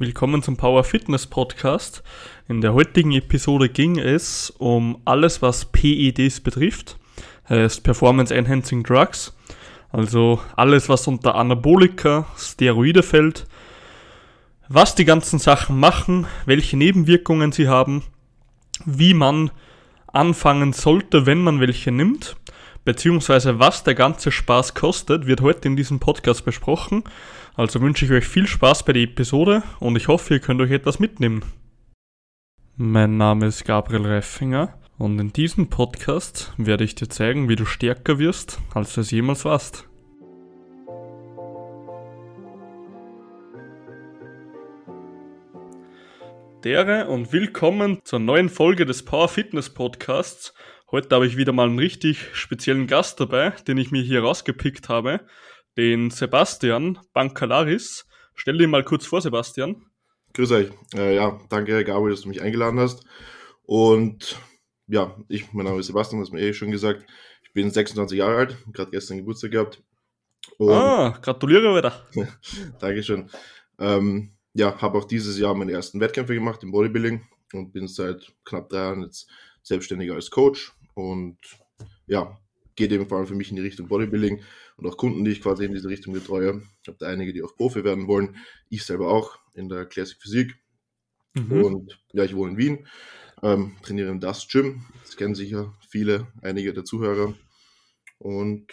Willkommen zum Power Fitness Podcast. In der heutigen Episode ging es um alles, was PEDs betrifft, heißt Performance Enhancing Drugs, also alles, was unter Anabolika, Steroide fällt, was die ganzen Sachen machen, welche Nebenwirkungen sie haben, wie man anfangen sollte, wenn man welche nimmt, beziehungsweise was der ganze Spaß kostet, wird heute in diesem Podcast besprochen. Also wünsche ich euch viel Spaß bei der Episode und ich hoffe, ihr könnt euch etwas mitnehmen. Mein Name ist Gabriel Reifinger und in diesem Podcast werde ich dir zeigen, wie du stärker wirst, als du es jemals warst. Dere und willkommen zur neuen Folge des Power Fitness Podcasts. Heute habe ich wieder mal einen richtig speziellen Gast dabei, den ich mir hier rausgepickt habe den Sebastian Bancalaris. Stell dir mal kurz vor, Sebastian. Grüß euch. Äh, ja, danke, Gabriel, dass du mich eingeladen hast. Und ja, ich, mein Name ist Sebastian, das mir eh schon gesagt. Ich bin 26 Jahre alt, gerade gestern Geburtstag gehabt. Und ah, gratuliere wieder. Dankeschön. Ähm, ja, habe auch dieses Jahr meine ersten Wettkämpfe gemacht im Bodybuilding und bin seit knapp drei Jahren jetzt selbstständiger als Coach. Und ja, geht eben vor allem für mich in die Richtung Bodybuilding und auch Kunden, die ich quasi in diese Richtung betreue. Ich habe da einige, die auch Profi werden wollen. Ich selber auch in der Classic Physik. Mhm. Und ja, ich wohne in Wien, ähm, trainiere im Dust Gym. Das kennen sicher viele, einige der Zuhörer. Und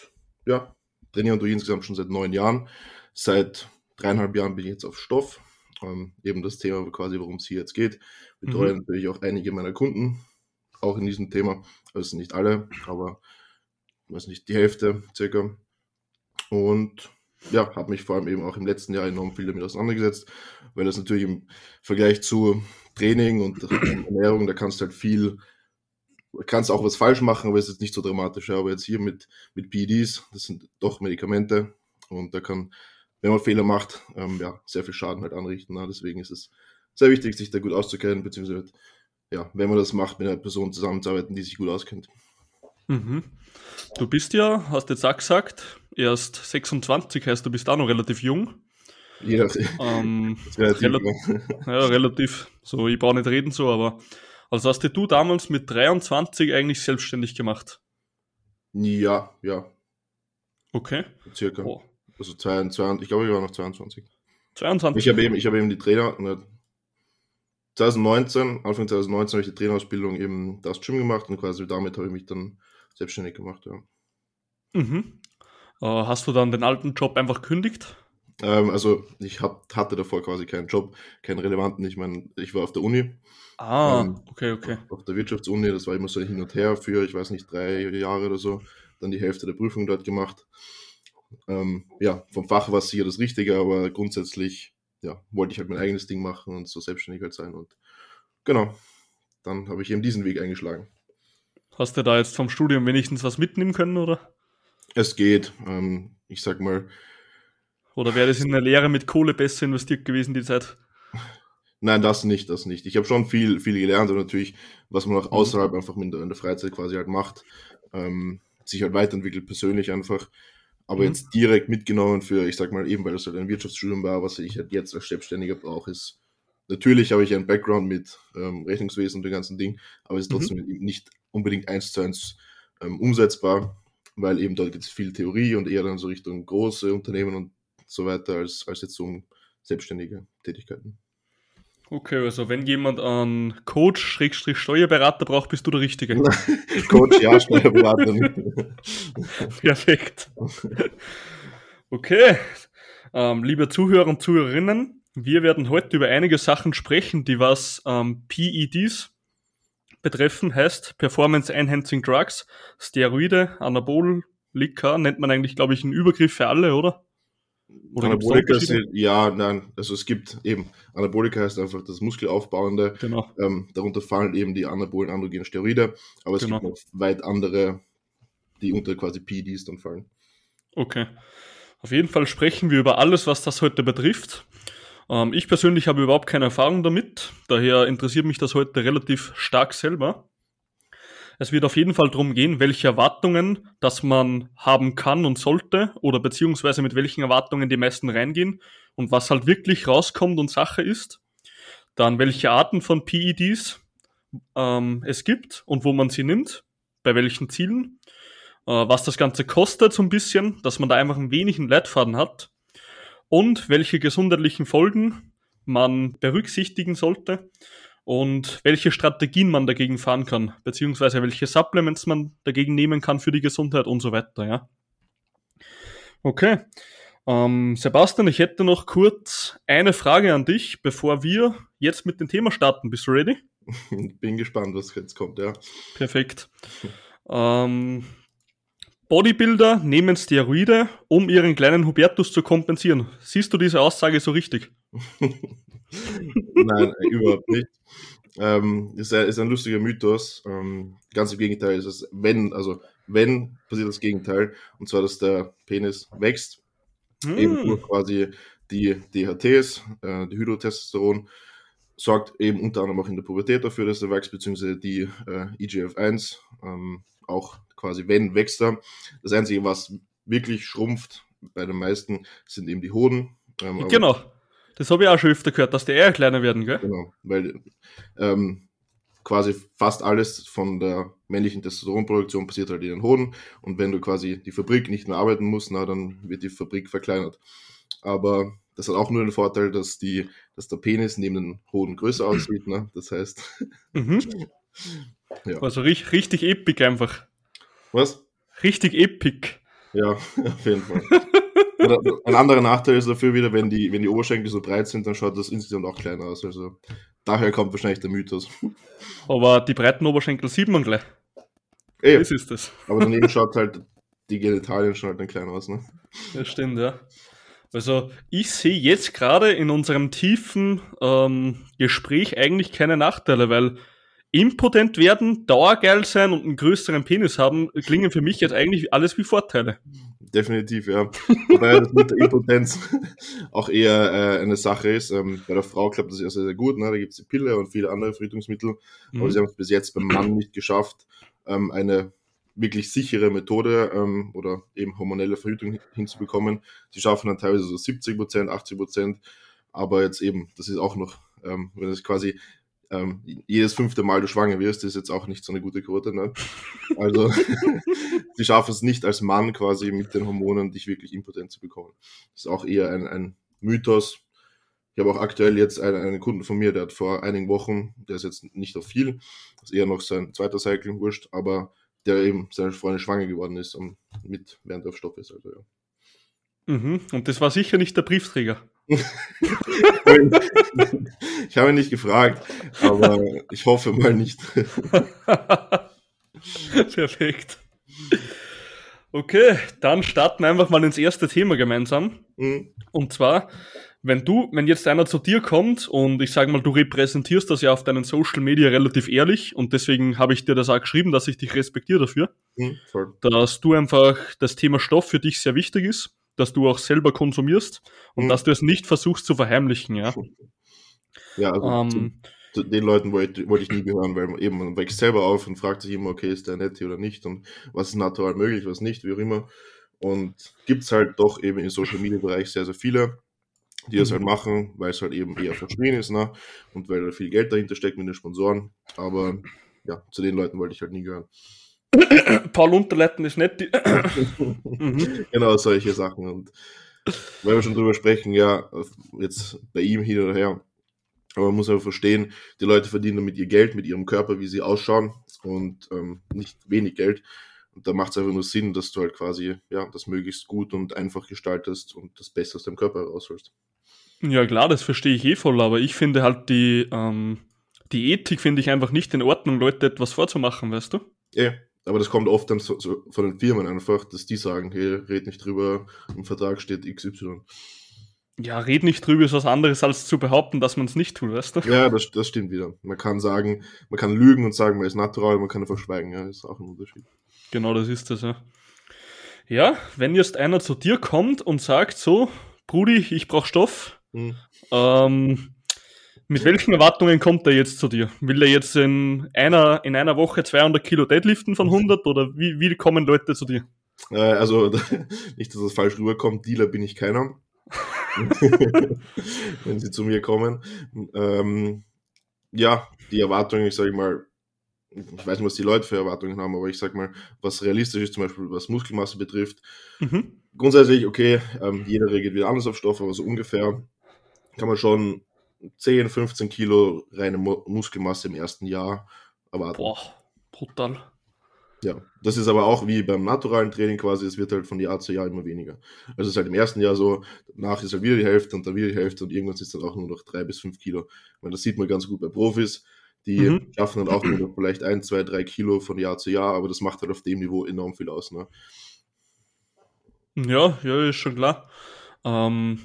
ja, trainiere durch insgesamt schon seit neun Jahren. Seit dreieinhalb Jahren bin ich jetzt auf Stoff. Ähm, eben das Thema quasi, worum es hier jetzt geht. Betreue mhm. natürlich auch einige meiner Kunden, auch in diesem Thema. Also nicht alle, aber weiß nicht, die Hälfte circa. Und ja, habe mich vor allem eben auch im letzten Jahr enorm viel damit auseinandergesetzt, weil das natürlich im Vergleich zu Training und Ernährung, da kannst du halt viel, kannst auch was falsch machen, aber es ist nicht so dramatisch. Aber jetzt hier mit, mit PEDs, das sind doch Medikamente und da kann, wenn man Fehler macht, ähm, ja, sehr viel Schaden halt anrichten. Ne? Deswegen ist es sehr wichtig, sich da gut auszukennen, beziehungsweise, ja, wenn man das macht, mit einer Person zusammenzuarbeiten, die sich gut auskennt. Mhm. Du bist ja, hast jetzt auch gesagt, erst 26, heißt du bist auch noch relativ jung. Ja, ähm, relativ, relativ, ja, relativ. So, ich brauche nicht reden so, aber also hast du damals mit 23 eigentlich selbstständig gemacht? Ja, ja. Okay. Circa. Oh. Also 22, ich glaube, ich war noch 22. 22? Ich habe eben, hab eben die Trainer, 2019, Anfang 2019 habe ich die Trainerausbildung eben das Gym gemacht und quasi damit habe ich mich dann selbstständig gemacht, ja. Mhm. Äh, hast du dann den alten Job einfach kündigt? Ähm, also ich hab, hatte davor quasi keinen Job, keinen relevanten. Ich meine, ich war auf der Uni. Ah, ähm, okay, okay. Auf der Wirtschaftsuni, das war immer so hin und her für, ich weiß nicht, drei Jahre oder so. Dann die Hälfte der Prüfung dort gemacht. Ähm, ja, vom Fach war es sicher das Richtige, aber grundsätzlich ja, wollte ich halt mein eigenes Ding machen und so selbstständig halt sein. Und genau, dann habe ich eben diesen Weg eingeschlagen. Hast du da jetzt vom Studium wenigstens was mitnehmen können, oder? Es geht. Ähm, ich sag mal. Oder wäre das in der Lehre mit Kohle besser investiert gewesen, die Zeit? Nein, das nicht, das nicht. Ich habe schon viel, viel gelernt und natürlich, was man auch mhm. außerhalb einfach in der, in der Freizeit quasi halt macht, ähm, sich halt weiterentwickelt, persönlich einfach. Aber mhm. jetzt direkt mitgenommen für, ich sag mal, eben weil das halt ein Wirtschaftsstudium war, was ich halt jetzt als Selbstständiger brauche, ist natürlich habe ich einen Background mit ähm, Rechnungswesen und dem ganzen Ding, aber es ist mhm. trotzdem mhm. nicht unbedingt eins zu eins ähm, umsetzbar, weil eben dort gibt es viel Theorie und eher dann so Richtung große Unternehmen und so weiter, als, als jetzt um selbstständige Tätigkeiten. Okay, also wenn jemand einen Coach, Schrägstrich Steuerberater braucht, bist du der Richtige. Coach, ja, Steuerberater. Perfekt. Okay, ähm, liebe Zuhörer und Zuhörerinnen, wir werden heute über einige Sachen sprechen, die was ähm, PEDs betreffen, heißt Performance Enhancing Drugs, Steroide, Anabolika, nennt man eigentlich, glaube ich, einen Übergriff für alle, oder? oder Anabolika sind, ja, nein, also es gibt eben, Anabolika heißt einfach das Muskelaufbauende, genau. ähm, darunter fallen eben die anabolen androgenen Steroide, aber es genau. gibt noch weit andere, die unter quasi PEDs dann fallen. Okay. Auf jeden Fall sprechen wir über alles, was das heute betrifft. Ähm, ich persönlich habe überhaupt keine Erfahrung damit, daher interessiert mich das heute relativ stark selber. Es wird auf jeden Fall darum gehen, welche Erwartungen das man haben kann und sollte oder beziehungsweise mit welchen Erwartungen die meisten reingehen und was halt wirklich rauskommt und Sache ist. Dann welche Arten von PEDs ähm, es gibt und wo man sie nimmt, bei welchen Zielen, äh, was das Ganze kostet so ein bisschen, dass man da einfach ein wenig einen Leitfaden hat und welche gesundheitlichen Folgen man berücksichtigen sollte und welche Strategien man dagegen fahren kann, beziehungsweise welche Supplements man dagegen nehmen kann für die Gesundheit und so weiter, ja. Okay. Ähm, Sebastian, ich hätte noch kurz eine Frage an dich, bevor wir jetzt mit dem Thema starten. Bist du ready? Bin gespannt, was jetzt kommt, ja. Perfekt. Ähm, Bodybuilder nehmen Steroide, um ihren kleinen Hubertus zu kompensieren. Siehst du diese Aussage so richtig? Nein, überhaupt nicht. Ähm, ist, ein, ist ein lustiger Mythos. Ähm, ganz im Gegenteil ist es, wenn, also wenn, passiert das Gegenteil. Und zwar, dass der Penis wächst. Mm. Eben durch quasi die DHTs, äh, die Hydrotestosteron, sorgt eben unter anderem auch in der Pubertät dafür, dass er wächst, beziehungsweise die äh, IGF-1, ähm, auch quasi wenn wächst er. Das Einzige, was wirklich schrumpft bei den meisten, sind eben die Hoden. Ähm, genau, das habe ich auch schon öfter gehört, dass die eher kleiner werden, gell? Genau, weil ähm, quasi fast alles von der männlichen Testosteronproduktion passiert halt in den Hoden und wenn du quasi die Fabrik nicht mehr arbeiten musst, na, dann wird die Fabrik verkleinert. Aber das hat auch nur den Vorteil, dass, die, dass der Penis neben den Hoden größer aussieht. Ne? Das heißt. Mhm. ja. Also richtig, richtig epic einfach. Was? Richtig epic. Ja, auf jeden Fall. ein anderer Nachteil ist dafür wieder, wenn die, wenn die Oberschenkel so breit sind, dann schaut das insgesamt auch kleiner aus. Also daher kommt wahrscheinlich der Mythos. Aber die breiten Oberschenkel sieht man gleich. Ey, das ist das. Aber daneben schaut halt die Genitalien schon halt dann klein aus, ne? Das stimmt, ja. Also ich sehe jetzt gerade in unserem tiefen ähm, Gespräch eigentlich keine Nachteile, weil impotent werden, dauergeil sein und einen größeren Penis haben, klingen für mich jetzt eigentlich alles wie Vorteile. Definitiv, ja. Wobei das mit der Impotenz auch eher äh, eine Sache ist. Ähm, bei der Frau klappt das ja sehr, sehr gut. Ne? Da gibt es die Pille und viele andere Verhütungsmittel. Mhm. Aber sie haben es bis jetzt beim Mann nicht geschafft, ähm, eine wirklich sichere Methode ähm, oder eben hormonelle Verhütung hinzubekommen. Sie schaffen dann teilweise so 70 Prozent, 80 Prozent, aber jetzt eben, das ist auch noch, ähm, wenn es quasi ähm, jedes fünfte Mal du schwanger wirst, ist jetzt auch nicht so eine gute Quote. Ne? Also sie schaffen es nicht als Mann quasi mit den Hormonen dich wirklich impotent zu bekommen. Das ist auch eher ein, ein Mythos. Ich habe auch aktuell jetzt einen, einen, Kunden von mir, der hat vor einigen Wochen, der ist jetzt nicht auf viel, ist eher noch sein zweiter Cycling wurscht, aber der eben seine Freundin schwanger geworden ist und mit während er auf Stoff ist. Also, ja. Mhm. Und das war sicher nicht der Briefträger. ich habe ihn nicht gefragt, aber ich hoffe mal nicht. Perfekt. Okay, dann starten wir einfach mal ins erste Thema gemeinsam. Mhm. Und zwar, wenn du, wenn jetzt einer zu dir kommt und ich sage mal, du repräsentierst das ja auf deinen Social Media relativ ehrlich und deswegen habe ich dir das auch geschrieben, dass ich dich respektiere dafür, mhm, dass du einfach das Thema Stoff für dich sehr wichtig ist, dass du auch selber konsumierst und mhm. dass du es nicht versuchst zu verheimlichen, ja. Ja, also ähm, zu, zu, den Leuten wollte, wollte ich nie gehören, weil eben man wächst selber auf und fragt sich immer, okay, ist der nett oder nicht und was ist natural möglich, was nicht, wie auch immer. Und gibt es halt doch eben im Social Media Bereich sehr, sehr viele die das halt mhm. machen, weil es halt eben eher verschrien ist, ne? Und weil da viel Geld dahinter steckt mit den Sponsoren. Aber ja, zu den Leuten wollte ich halt nie gehören. Paul Unterletten ist nett. mhm. Genau, solche Sachen. Und wenn wir schon drüber sprechen, ja, jetzt bei ihm hin oder her. Aber man muss aber verstehen, die Leute verdienen damit ihr Geld, mit ihrem Körper, wie sie ausschauen und ähm, nicht wenig Geld. Und da macht es einfach nur Sinn, dass du halt quasi ja, das möglichst gut und einfach gestaltest und das Beste aus deinem Körper herausholst. Ja klar, das verstehe ich eh voll, aber ich finde halt die, ähm, die Ethik finde ich einfach nicht in Ordnung, Leute etwas vorzumachen, weißt du? Ja, aber das kommt oft dann von den Firmen einfach, dass die sagen, hey, red nicht drüber, im Vertrag steht XY. Ja, red nicht drüber ist was anderes, als zu behaupten, dass man es nicht tut, weißt du? Ja, das, das stimmt wieder. Man kann sagen, man kann lügen und sagen, man ist natural, man kann einfach schweigen, ja, das ist auch ein Unterschied. Genau, das ist das, ja. Ja, wenn jetzt einer zu dir kommt und sagt so, Brudi, ich brauche Stoff, hm. Ähm, mit welchen Erwartungen kommt er jetzt zu dir? Will er jetzt in einer, in einer Woche 200 Kilo Deadliften von 100 oder wie, wie kommen Leute zu dir? Äh, also, nicht, dass das falsch rüberkommt, Dealer bin ich keiner. wenn sie zu mir kommen. Ähm, ja, die Erwartungen, ich sage mal, ich weiß nicht, was die Leute für Erwartungen haben, aber ich sage mal, was realistisch ist, zum Beispiel was Muskelmasse betrifft. Mhm. Grundsätzlich, okay, ähm, jeder reagiert wieder anders auf Stoff, aber so ungefähr kann man schon 10, 15 Kilo reine Mu Muskelmasse im ersten Jahr erwarten. Boah, brutal. Ja, das ist aber auch wie beim naturalen Training quasi, es wird halt von Jahr zu Jahr immer weniger. Also es ist halt im ersten Jahr so, danach ist halt wieder die Hälfte und dann wieder die Hälfte und irgendwann sind es dann auch nur noch drei bis fünf Kilo. meine, das sieht man ganz gut bei Profis, die mhm. schaffen dann auch nur noch vielleicht ein, zwei, drei Kilo von Jahr zu Jahr, aber das macht halt auf dem Niveau enorm viel aus. Ne? Ja, ja, ist schon klar. Ähm,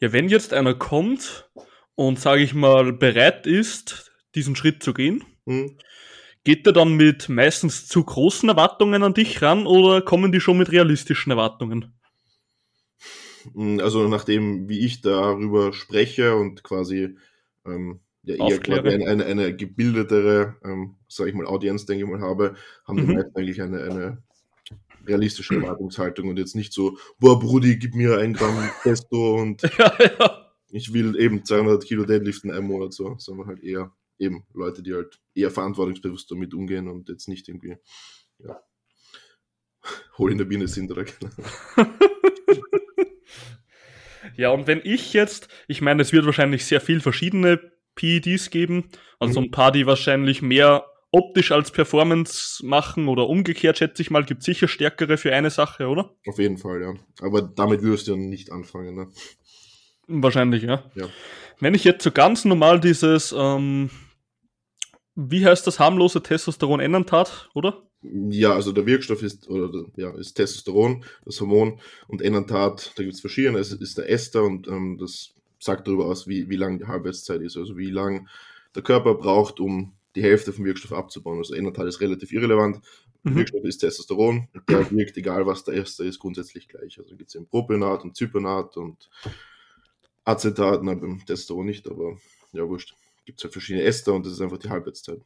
ja, wenn jetzt einer kommt und, sage ich mal, bereit ist, diesen Schritt zu gehen, mhm. geht er dann mit meistens zu großen Erwartungen an dich ran oder kommen die schon mit realistischen Erwartungen? Hm, also nachdem, wie ich darüber spreche und quasi ähm, ja, eher eine, eine, eine gebildetere, ähm, sage ich mal, Audienz, denke ich mal, habe, haben die mhm. meisten eigentlich eine, eine realistische Erwartungshaltung und jetzt nicht so, boah, Brudi, gib mir ein Gramm Testo und ja, ja. ich will eben 200 Kilo Deadliften in einem Monat so, sondern halt eher eben Leute, die halt eher verantwortungsbewusst damit umgehen und jetzt nicht irgendwie, ja, hol in der Biene sind oder genau. Ja, und wenn ich jetzt, ich meine, es wird wahrscheinlich sehr viel verschiedene PEDs geben, also mhm. ein paar, die wahrscheinlich mehr optisch als Performance machen oder umgekehrt, schätze ich mal, gibt sicher stärkere für eine Sache, oder? Auf jeden Fall, ja. Aber damit würdest du ja nicht anfangen, ne? Wahrscheinlich, ja. ja. Wenn ich jetzt so ganz normal dieses, ähm, wie heißt das harmlose Testosteron Enantat, oder? Ja, also der Wirkstoff ist, oder ja, ist Testosteron, das Hormon, und Enantat, da gibt es verschiedene, es ist der Ester und ähm, das sagt darüber aus, wie, wie lang die Halbwertszeit ist, also wie lang der Körper braucht, um die Hälfte vom Wirkstoff abzubauen. Also Enantal ist relativ irrelevant. Mhm. Wirkstoff ist Testosteron. Der wirkt, egal was der erste ist, grundsätzlich gleich. Also gibt es eben Propionat und Zypernat und Acetat, nein, beim Testosteron nicht, aber ja, wurscht. Gibt es halt verschiedene Ester und das ist einfach die Halbwertszeit.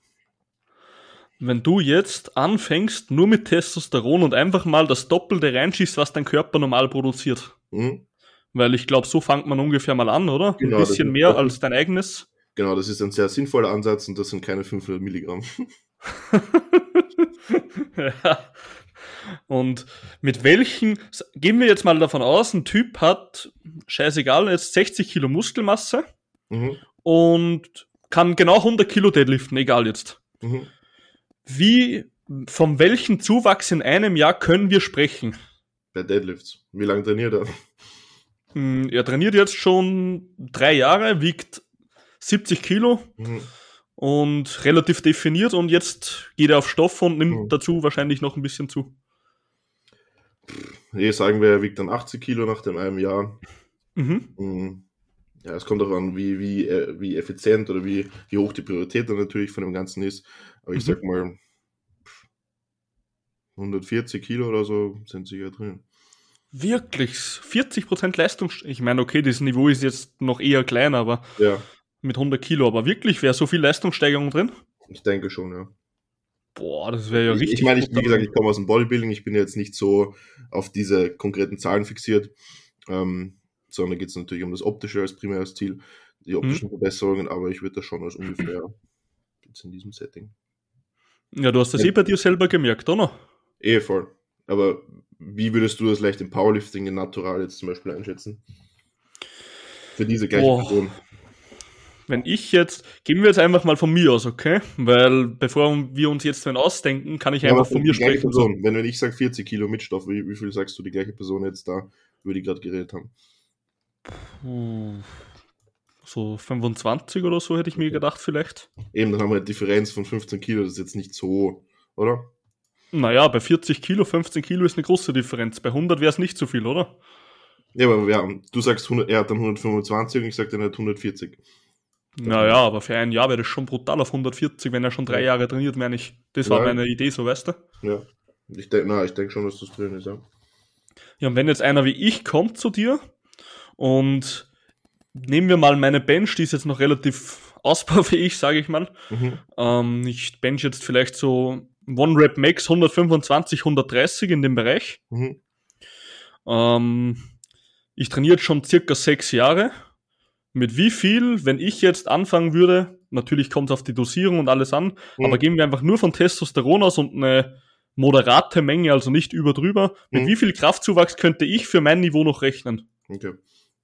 Wenn du jetzt anfängst nur mit Testosteron und einfach mal das Doppelte reinschießt, was dein Körper normal produziert. Mhm. Weil ich glaube, so fängt man ungefähr mal an, oder? Genau, Ein bisschen mehr als dein eigenes. Genau, das ist ein sehr sinnvoller Ansatz und das sind keine 500 Milligramm. ja. Und mit welchen, gehen wir jetzt mal davon aus, ein Typ hat, scheißegal, jetzt 60 Kilo Muskelmasse mhm. und kann genau 100 Kilo deadliften, egal jetzt. Mhm. Wie, von welchem Zuwachs in einem Jahr können wir sprechen? Bei Deadlifts. Wie lange trainiert er? Hm, er trainiert jetzt schon drei Jahre, wiegt 70 Kilo mhm. und relativ definiert und jetzt geht er auf Stoff und nimmt mhm. dazu wahrscheinlich noch ein bisschen zu. Nee, sagen wir, er wiegt dann 80 Kilo nach dem einem Jahr. Mhm. mhm. Ja, es kommt auch an, wie, wie, äh, wie effizient oder wie, wie hoch die Priorität dann natürlich von dem Ganzen ist. Aber ich mhm. sag mal, 140 Kilo oder so sind sicher drin. Wirklich? 40% Leistung? Ich meine, okay, das Niveau ist jetzt noch eher klein, aber ja mit 100 Kilo, aber wirklich, wäre so viel Leistungssteigerung drin? Ich denke schon, ja. Boah, das wäre ja richtig. Ich, ich meine, ich, wie gesagt, ich komme aus dem Bodybuilding, ich bin jetzt nicht so auf diese konkreten Zahlen fixiert, ähm, sondern geht es natürlich um das Optische als primäres Ziel, die optischen mhm. Verbesserungen, aber ich würde das schon als ungefähr jetzt in diesem Setting. Ja, du hast das ja. eh bei dir selber gemerkt, oder? Eh voll. Aber wie würdest du das leicht im Powerlifting in Natural jetzt zum Beispiel einschätzen? Für diese gleiche Boah. Person wenn ich jetzt, gehen wir jetzt einfach mal von mir aus, okay? Weil bevor wir uns jetzt wenn ausdenken, kann ich ja, einfach von mir sprechen. Person. Wenn, wenn ich sage 40 Kilo mit Stoff, wie, wie viel sagst du die gleiche Person jetzt da, über die gerade geredet haben? Puh, so 25 oder so hätte ich mir gedacht vielleicht. Eben, dann haben wir eine Differenz von 15 Kilo, das ist jetzt nicht so, oder? Naja, bei 40 Kilo, 15 Kilo ist eine große Differenz. Bei 100 wäre es nicht so viel, oder? Ja, aber ja, du sagst, 100, er hat dann 125 und ich sage, er hat 140. Naja, aber für ein Jahr wäre das schon brutal auf 140, wenn er schon drei Jahre trainiert, meine ich. Das war meine Idee, so weißt du? Ja. Ich denke denk schon, dass das drin ist, ja. Ja, und wenn jetzt einer wie ich kommt zu dir und nehmen wir mal meine Bench, die ist jetzt noch relativ ausbaufähig, sage ich mal. Mhm. Ähm, ich bench jetzt vielleicht so One Rep Max 125, 130 in dem Bereich. Mhm. Ähm, ich trainiere jetzt schon circa sechs Jahre. Mit wie viel, wenn ich jetzt anfangen würde, natürlich kommt es auf die Dosierung und alles an, Mhm. aber gehen wir einfach nur von Testosteron aus und eine moderate Menge, also nicht über drüber. Mit Mhm. wie viel Kraftzuwachs könnte ich für mein Niveau noch rechnen? Okay.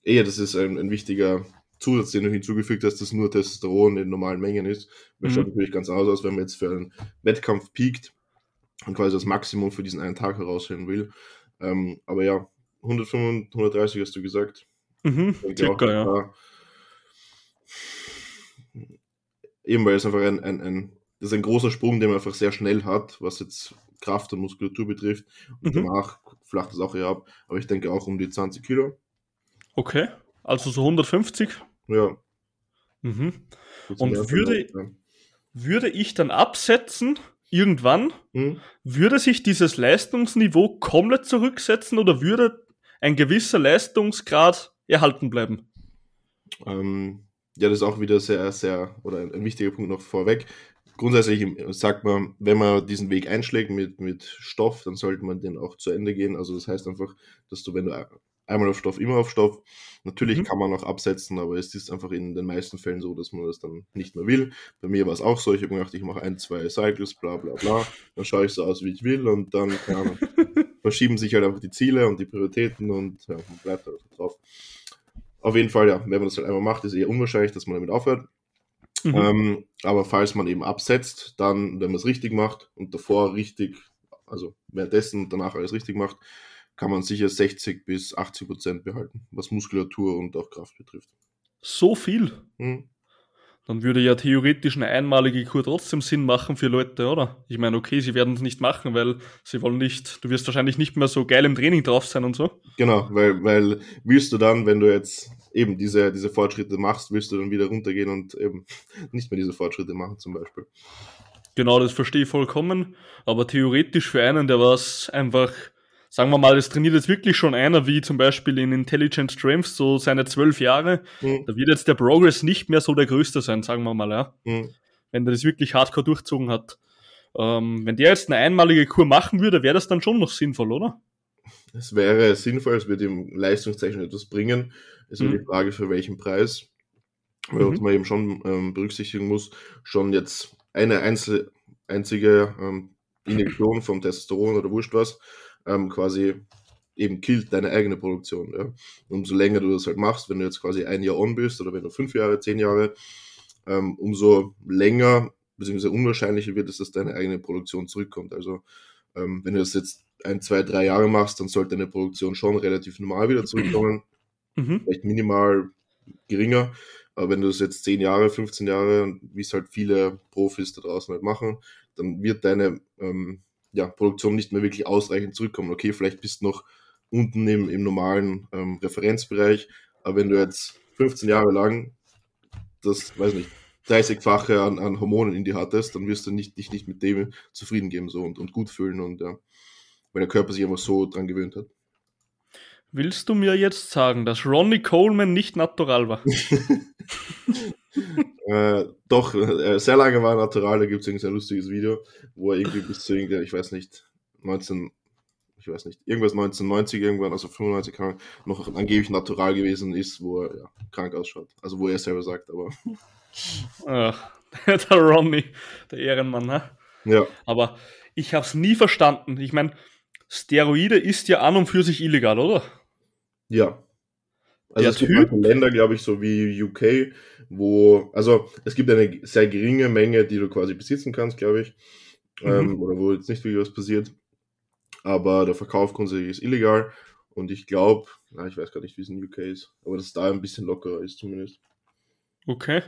Eher, das ist ein, ein wichtiger Zusatz, den du hinzugefügt hast, dass nur Testosteron in normalen Mengen ist. Das Mhm. schaut natürlich ganz anders aus, wenn man jetzt für einen Wettkampf piekt und quasi das Maximum für diesen einen Tag herausholen will. Ähm, aber ja, 135, 130 hast du gesagt. Mhm, circa, ja. da- Eben, weil es einfach ein, ein, ein, das ist ein großer Sprung, den man einfach sehr schnell hat, was jetzt Kraft und Muskulatur betrifft. Und Mhm. danach flacht es auch eher ab. Aber ich denke auch um die 20 Kilo. Okay, also so 150. Ja. Mhm. Und würde-. Würde ich dann absetzen, irgendwann, Hm? würde sich dieses Leistungsniveau komplett zurücksetzen oder würde ein gewisser Leistungsgrad erhalten bleiben? Ähm, ja, das ist auch wieder sehr, sehr, oder ein, wichtiger Punkt noch vorweg. Grundsätzlich sagt man, wenn man diesen Weg einschlägt mit, mit Stoff, dann sollte man den auch zu Ende gehen. Also das heißt einfach, dass du, wenn du einmal auf Stoff, immer auf Stoff, natürlich Mhm. kann man auch absetzen, aber es ist einfach in den meisten Fällen so, dass man das dann nicht mehr will. Bei mir war es auch so, ich habe gedacht, ich mache ein, zwei Cycles, bla bla bla, dann schaue ich so aus, wie ich will und dann, keine Ahnung, verschieben sich halt einfach die Ziele und die Prioritäten und ja, man bleibt halt drauf. Auf jeden Fall, ja, wenn man das halt einmal macht, ist eher unwahrscheinlich, dass man damit aufhört. Mhm. Ähm, aber falls man eben absetzt, dann, wenn man es richtig macht und davor richtig, also währenddessen und danach alles richtig macht, kann man sicher 60 bis 80 Prozent behalten, was Muskulatur und auch Kraft betrifft. So viel. Hm. Dann würde ja theoretisch eine einmalige Kur trotzdem Sinn machen für Leute, oder? Ich meine, okay, sie werden es nicht machen, weil sie wollen nicht, du wirst wahrscheinlich nicht mehr so geil im Training drauf sein und so. Genau, weil, weil willst du dann, wenn du jetzt eben diese, diese Fortschritte machst, willst du dann wieder runtergehen und eben nicht mehr diese Fortschritte machen zum Beispiel. Genau, das verstehe ich vollkommen. Aber theoretisch für einen, der was einfach, sagen wir mal, das trainiert jetzt wirklich schon einer, wie zum Beispiel in Intelligent Strength, so seine zwölf Jahre, Hm. da wird jetzt der Progress nicht mehr so der größte sein, sagen wir mal, ja. Hm. Wenn der das wirklich hardcore durchzogen hat. Ähm, wenn der jetzt eine einmalige Kur machen würde, wäre das dann schon noch sinnvoll, oder? Es wäre sinnvoll, es würde ihm leistungstechnisch etwas bringen. Es ist Mhm. die Frage, für welchen Preis. Weil Mhm. man eben schon ähm, berücksichtigen muss, schon jetzt eine einzel einzige ähm, Injektion vom Testosteron oder wurscht was, ähm, quasi eben killt deine eigene Produktion. Ja? Umso länger du das halt machst, wenn du jetzt quasi ein Jahr on bist oder wenn du fünf Jahre, zehn Jahre, ähm, umso länger bzw. unwahrscheinlicher wird es, dass deine eigene Produktion zurückkommt. Also ähm, wenn du das jetzt ein, zwei, drei Jahre machst, dann sollte deine Produktion schon relativ normal wieder zurückkommen Mhm. vielleicht minimal geringer. Aber wenn du das jetzt 10 Jahre, 15 Jahre, wie es halt viele Profis da draußen halt machen, dann wird deine ähm, ja, Produktion nicht mehr wirklich ausreichend zurückkommen. Okay, vielleicht bist du noch unten im, im normalen ähm, Referenzbereich, aber wenn du jetzt 15 Jahre lang das, weiß nicht, 30-fache an, an Hormonen in dir hattest, dann wirst du nicht, dich nicht mit dem zufrieden geben so, und, und gut fühlen und ja, weil der Körper sich einfach so dran gewöhnt hat. Willst du mir jetzt sagen, dass Ronnie Coleman nicht natural war? Äh, doch, äh, sehr lange war Natural, da gibt es ein sehr lustiges Video, wo er irgendwie bis zu irgendwie, ich weiß nicht, 19, ich weiß nicht, irgendwas 1990 irgendwann, also 95 kann, noch angeblich natural gewesen ist, wo er ja, krank ausschaut. Also wo er selber sagt, aber Ach, der Ronnie, der Ehrenmann, ne? ja, Aber ich habe es nie verstanden. Ich meine, Steroide ist ja an und für sich illegal, oder? ja. Also Der es gibt Typ- manche Länder, glaube ich, so wie UK, wo, also es gibt eine sehr geringe Menge, die du quasi besitzen kannst, glaube ich, ähm, Mhm. oder wo jetzt nicht wirklich was passiert. Aber der Verkauf grundsätzlich ist illegal und ich glaube, ich weiß gar nicht, wie es in UK ist, aber dass es da ein bisschen lockerer ist zumindest. Okay.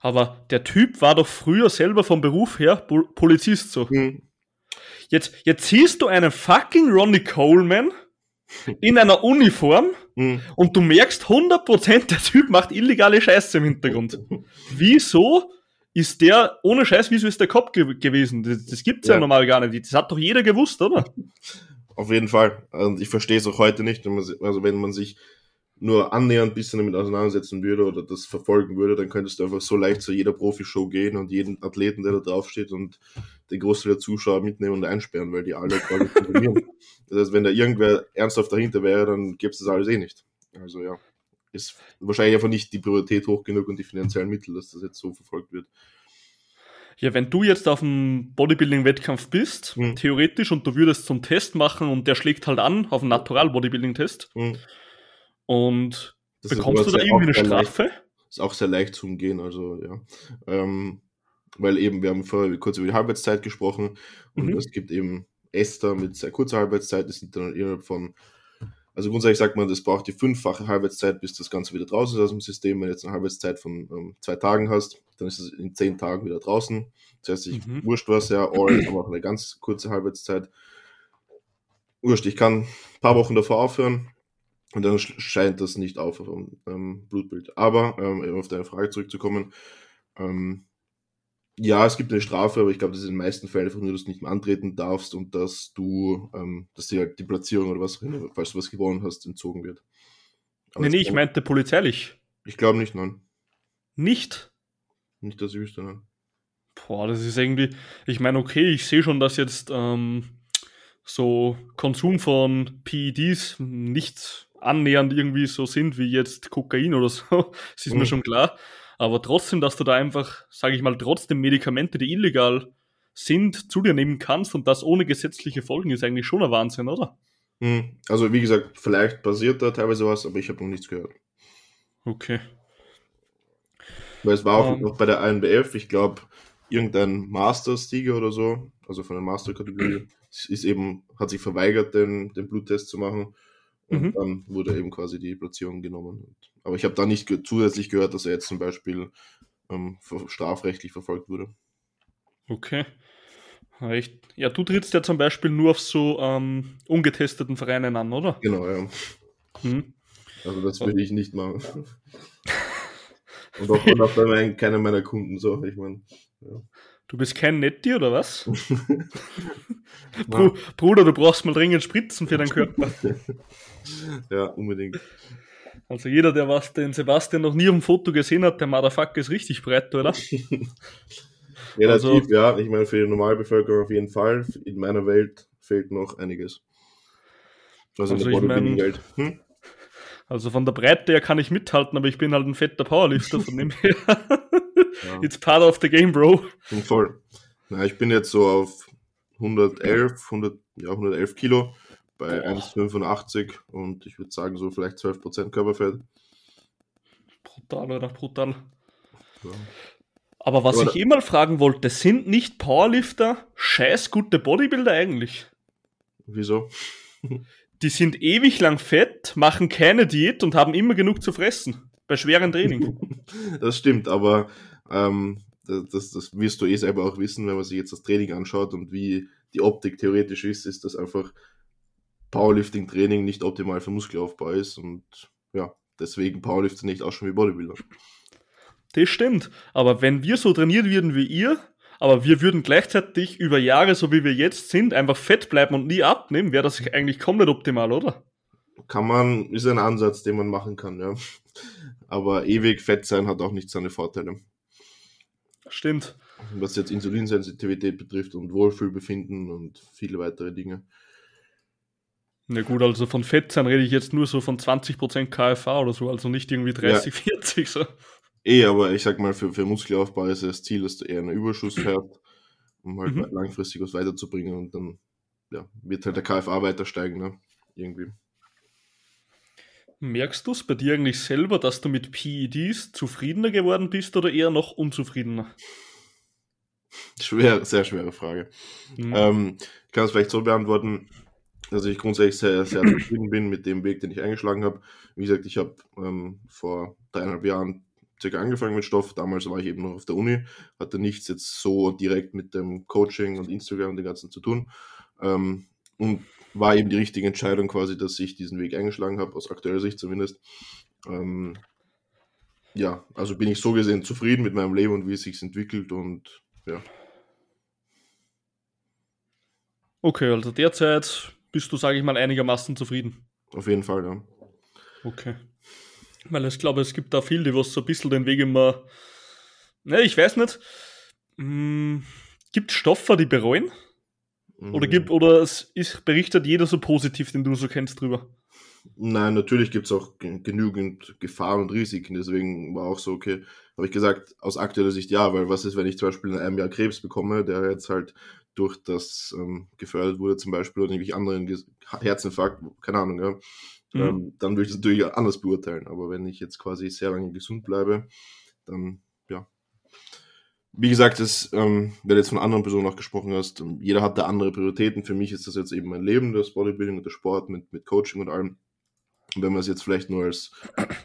Aber der Typ war doch früher selber vom Beruf her Pol Polizist so. Hm. Jetzt, jetzt siehst du einen fucking Ronnie Coleman in einer Uniform Hm. und du merkst 100% der Typ macht illegale Scheiße im Hintergrund. Wieso ist der, ohne Scheiß, wieso ist der Kopf ge gewesen? Das, das gibt's ja. Ja. normal gar nicht. Das hat doch jeder gewusst, oder? Auf jeden Fall. Und ich verstehe es auch heute nicht, wenn man, also wenn man sich nur annähernd ein bisschen damit auseinandersetzen würde oder das verfolgen würde, dann könntest du einfach so leicht zu jeder Profishow gehen und jeden Athleten, der da draufsteht und den Großteil der Zuschauer mitnehmen und einsperren, weil die alle quasi konsumieren. Das heißt, wenn da irgendwer ernsthaft dahinter wäre, dann gäbe es das alles eh nicht. Also ja, ist wahrscheinlich einfach nicht die Priorität hoch genug und die finanziellen Mittel, dass das jetzt so verfolgt wird. Ja, wenn du jetzt auf einem Bodybuilding-Wettkampf bist, Mhm. theoretisch, und du würdest einen Test machen und der schlägt halt an auf einen Natural-Bodybuilding-Test Mhm. und Das bekommst du da irgendwie eine sehr leicht- Strafe? Ist auch sehr leicht zu umgehen, also ja. Ähm, weil eben, wir haben vorher kurz über die Halbwertszeit gesprochen und Mhm. es gibt eben Ester mit sehr kurzer Halbwertszeit, die sind dann innerhalb von, also grundsätzlich sagt man, das braucht die fünffache Halbwertszeit, bis das Ganze wieder draußen ist aus dem System. Wenn du jetzt eine Halbwertszeit von ähm, zwei Tagen hast, dann ist es in zehn Tagen wieder draußen. Das heißt, ich Mhm. wurscht was, ja, All haben auch eine ganz kurze Halbwertszeit. Wurscht, ich kann ein paar Wochen davor aufhören und dann sch- scheint das nicht auf vom ähm, Blutbild. Aber, ähm, auf deine Frage zurückzukommen, ähm, ja, es gibt eine Strafe, aber ich glaube, das ist in den meisten Fällen einfach nur, dass du nicht mehr antreten darfst und dass du, ähm, dass dir halt die Platzierung oder was, auch immer, falls du was gewonnen hast, entzogen wird. Aber Nee, nee, ich meinte polizeilich. Ich glaube nicht, nein. Nicht? Nicht, dass ich wüsste, nein. Boah, das ist irgendwie, ich meine, okay, ich sehe schon, dass jetzt ähm, so Konsum von PEDs nicht annähernd irgendwie so sind wie jetzt Kokain oder so. Das ist Mhm. mir schon klar. Aber trotzdem, dass du da einfach, sage ich mal, trotzdem Medikamente, die illegal sind, zu dir nehmen kannst und das ohne gesetzliche Folgen, ist eigentlich schon ein Wahnsinn, oder? Hm, Also, wie gesagt, vielleicht passiert da teilweise was, aber ich habe noch nichts gehört. Okay. Weil es war auch Ähm. noch bei der ANBF, ich glaube, irgendein Masters-Sieger oder so, also von der Master-Kategorie, ist eben, hat sich verweigert, den, den Bluttest zu machen. Und Mhm. dann wurde eben quasi die Platzierung genommen. Aber ich habe da nicht ge zusätzlich gehört, dass er jetzt zum Beispiel ähm, strafrechtlich verfolgt wurde. Okay. Echt? Ja, du trittst ja zum Beispiel nur auf so ähm, ungetesteten Vereinen an, oder? Genau, ja. Hm. Also das würde ich nicht machen. Und auch, und auch bei keiner meiner Kunden so. Ich meine, Du bist kein Netti, oder was? ja. Bru Bruder, du brauchst mal dringend Spritzen für deinen Körper. ja, unbedingt. Also jeder, der was den Sebastian noch nie auf dem Foto gesehen hat, der Motherfucker ist richtig breit, oder? Relativ, Also- ja. Ich meine, für die Normalbevölkerung auf jeden Fall. In meiner Welt fehlt noch einiges. Also, Also ich mein- Bodybuilding-Welt. Hm? Also von der Breite her kann ich mithalten, aber ich bin halt ein fetter Powerlifter von dem her. Ja, It's part of the game, Bro. voll. Na, ich bin jetzt so auf 111, 100, ja, 111 Kilo bei Boah. 1,85 und ich würde sagen, so vielleicht 12% Körperfett. Brutal, oder? Brutal. Ja. Aber was Aber ich eh mal fragen wollte, sind nicht Powerlifter scheiß gute Bodybuilder eigentlich? Wieso? Die sind ewig lang fett, machen keine Diät und haben immer genug zu fressen. Bei schweren Training. Das stimmt, aber ähm, das, das, das wirst du eh selber auch wissen, wenn man sich jetzt das Training anschaut und wie die Optik theoretisch ist, ist das einfach Powerlifting-Training nicht optimal für Muskelaufbau ist und ja, deswegen Powerlifter nicht auch schon wie Bodybuilder. Das stimmt. Aber wenn wir so trainiert würden wie ihr, aber wir würden gleichzeitig über Jahre, so wie wir jetzt sind, einfach fett bleiben und nie abnehmen, wäre das eigentlich komplett optimal, oder? Kann man, ist ein Ansatz, den man machen kann, ja. Aber ewig fett sein hat auch nicht seine Vorteile. Stimmt. Was jetzt Insulinsensitivität betrifft und Wohlfühlbefinden und viele weitere Dinge. Na gut, also von Fett sein rede ich jetzt nur so von 20% KFA oder so, also nicht irgendwie 30, 40 so. Eh, aber ich sag mal, für, für Muskelaufbau ist das Ziel, dass du eher einen Überschuss fährst, um halt Mhm. langfristig was weiterzubringen und dann ja, wird halt der KFA weiter steigen, ne? Irgendwie. Merkst du es bei dir eigentlich selber, dass du mit PEDs zufriedener geworden bist oder eher noch unzufriedener? Schwer, sehr schwere Frage. Hm. Ähm, ich kann es vielleicht so beantworten, dass ich grundsätzlich sehr, sehr zufrieden bin mit dem Weg, den ich eingeschlagen habe. Wie gesagt, ich habe ähm, vor dreieinhalb Jahren circa angefangen mit Stoff. Damals war ich eben noch auf der Uni, hatte nichts jetzt so direkt mit dem Coaching und Instagram und dem Ganzen zu tun. Ähm, und war eben die richtige Entscheidung quasi, dass ich diesen Weg eingeschlagen habe, aus aktueller Sicht zumindest. Ähm, ja, also bin ich so gesehen zufrieden mit meinem Leben und wie es sich entwickelt und ja. Okay, also derzeit bist du, sage ich mal, einigermaßen zufrieden. Auf jeden Fall, ja. Okay. Weil ich glaube, es gibt da viele, die was so ein bisschen den Weg immer. Ne, ich weiß nicht. Hm, gibt Stoffe, die bereuen? Oder Mhm. gibt, oder es ist, berichtet jeder so positiv, den du so kennst drüber? Nein, natürlich gibt es auch genügend Gefahren und Risiken. Deswegen war auch so, okay, habe ich gesagt, aus aktueller Sicht ja, weil was ist, wenn ich zum Beispiel in einem Jahr Krebs bekomme, der jetzt halt durch das ähm, gefördert wurde, zum Beispiel, oder nämlich anderen Herzinfarkt, keine Ahnung, ja, mhm. ähm, dann würde ich das natürlich anders beurteilen. Aber wenn ich jetzt quasi sehr lange gesund bleibe, dann ja. Wie gesagt, das, ähm, wenn du jetzt von anderen Personen auch gesprochen hast, ähm, jeder hat da andere Prioritäten. Für mich ist das jetzt eben mein Leben, das Bodybuilding und der Sport mit, mit Coaching und allem. Und wenn man es jetzt vielleicht nur als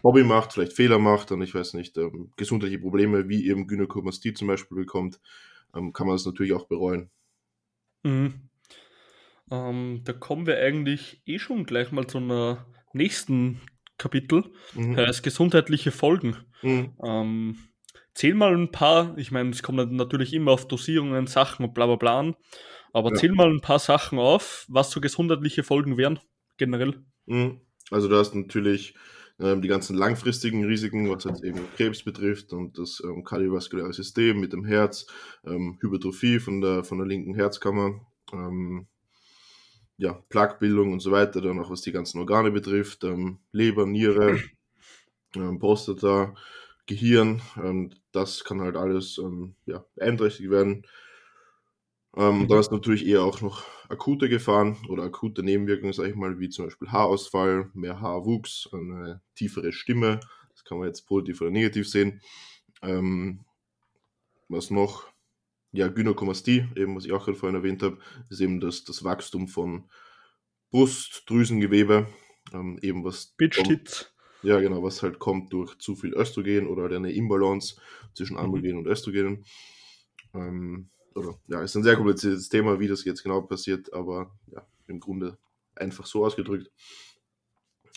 Hobby macht, vielleicht Fehler macht und ich weiß nicht, ähm, gesundheitliche Probleme wie eben Gynäkomastie zum Beispiel bekommt, ähm, kann man das natürlich auch bereuen. Mhm. Ähm, da kommen wir eigentlich eh schon gleich mal zu einer nächsten Kapitel, mhm. heißt gesundheitliche Folgen. Mhm. Ähm, zähl mal ein paar, ich meine, es kommt natürlich immer auf Dosierungen, Sachen und bla bla bla an, aber ja. zähl mal ein paar Sachen auf, was so gesundheitliche Folgen wären, generell. Mhm. Also du hast natürlich die ganzen langfristigen Risiken, was jetzt eben Krebs betrifft und das ähm, kardiovaskuläre System mit dem Herz, ähm, Hypertrophie von der, von der linken Herzkammer, ähm, ja, Plaquebildung und so weiter, dann auch was die ganzen Organe betrifft, ähm, Leber, Niere, ähm, Prostata, Gehirn, das kann halt alles ja, beeinträchtigt werden. Ähm, mhm. Da ist natürlich eher auch noch akute Gefahren oder akute Nebenwirkungen, sage ich mal, wie zum Beispiel Haarausfall, mehr Haarwuchs, eine tiefere Stimme. Das kann man jetzt positiv oder negativ sehen. Ähm, was noch? Ja, Gynäkomastie, eben was ich auch gerade vorhin erwähnt habe, ist eben das, das Wachstum von Brustdrüsengewebe, ähm, eben was. Bitch kommt, Ja, genau, was halt kommt durch zu viel Östrogen oder eine Imbalance zwischen mhm. Androgen mhm. und Östrogenen. Ähm, oder ja, ist ein sehr kompliziertes Thema, wie das jetzt genau passiert, aber ja, im Grunde einfach so ausgedrückt.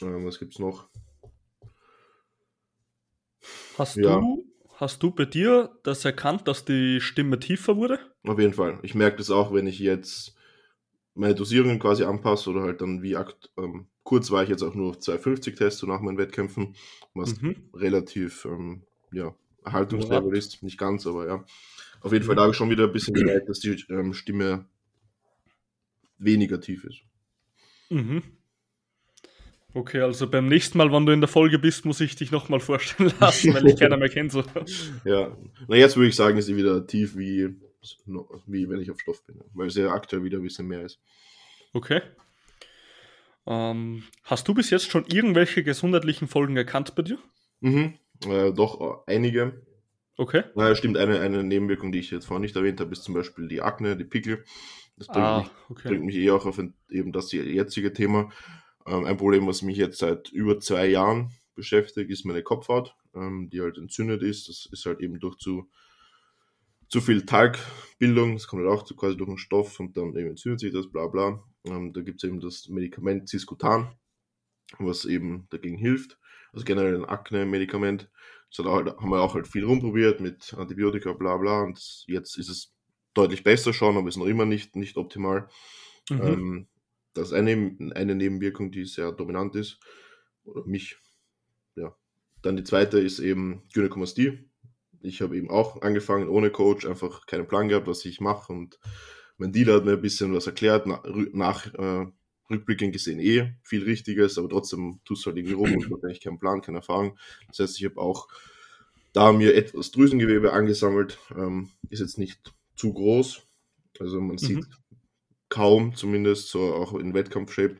Ähm, was es noch? Hast ja. du hast du bei dir das erkannt, dass die Stimme tiefer wurde? Auf jeden Fall. Ich merke das auch, wenn ich jetzt meine Dosierungen quasi anpasse oder halt dann wie akt, ähm, kurz war ich jetzt auch nur auf 250 Tests so nach meinen Wettkämpfen, was mhm. relativ ähm, ja, Erhaltungslevel ist, nicht ganz, aber ja. Auf jeden Fall, da habe ich schon wieder ein bisschen gemerkt, dass die ähm, Stimme weniger tief ist. Mhm. Okay, also beim nächsten Mal, wenn du in der Folge bist, muss ich dich nochmal vorstellen lassen, weil ich keiner mehr kenne. So. Ja, na jetzt würde ich sagen, ist sie wieder tief wie, wie wenn ich auf Stoff bin, weil ja aktuell wieder ein bisschen mehr ist. Okay. Ähm, hast du bis jetzt schon irgendwelche gesundheitlichen Folgen erkannt bei dir? Mhm, äh, doch, einige. Okay. Naja, stimmt, eine, eine Nebenwirkung, die ich jetzt vorhin nicht erwähnt habe, ist zum Beispiel die Akne, die Pickel. Das bringt, ah, mich, okay. bringt mich eher auch auf eben das jetzige Thema. Ähm, ein Problem, was mich jetzt seit über zwei Jahren beschäftigt, ist meine Kopfhaut, ähm, die halt entzündet ist. Das ist halt eben durch zu, zu viel Talgbildung, das kommt halt auch zu, quasi durch den Stoff und dann eben entzündet sich das, bla bla. Ähm, da gibt es eben das Medikament Ciscotan, was eben dagegen hilft. Also generell ein Akne-Medikament. Das halt, haben wir auch halt viel rumprobiert mit Antibiotika, bla bla. Und jetzt ist es deutlich besser schon, aber ist noch immer nicht, nicht optimal. Mhm. Ähm, das ist eine, eine Nebenwirkung, die sehr dominant ist. Oder mich, ja. Dann die zweite ist eben Gynäkomastie. Ich habe eben auch angefangen ohne Coach, einfach keinen Plan gehabt, was ich mache. Und mein Dealer hat mir ein bisschen was erklärt, nach, nach äh, rückblickend gesehen eh viel Richtiges, aber trotzdem tust du halt irgendwie rum und hast eigentlich keinen Plan, keine Erfahrung. Das heißt, ich habe auch da mir etwas Drüsengewebe angesammelt, ähm, ist jetzt nicht zu groß. Also man sieht mhm. kaum zumindest, so auch in Wettkampf-Shape,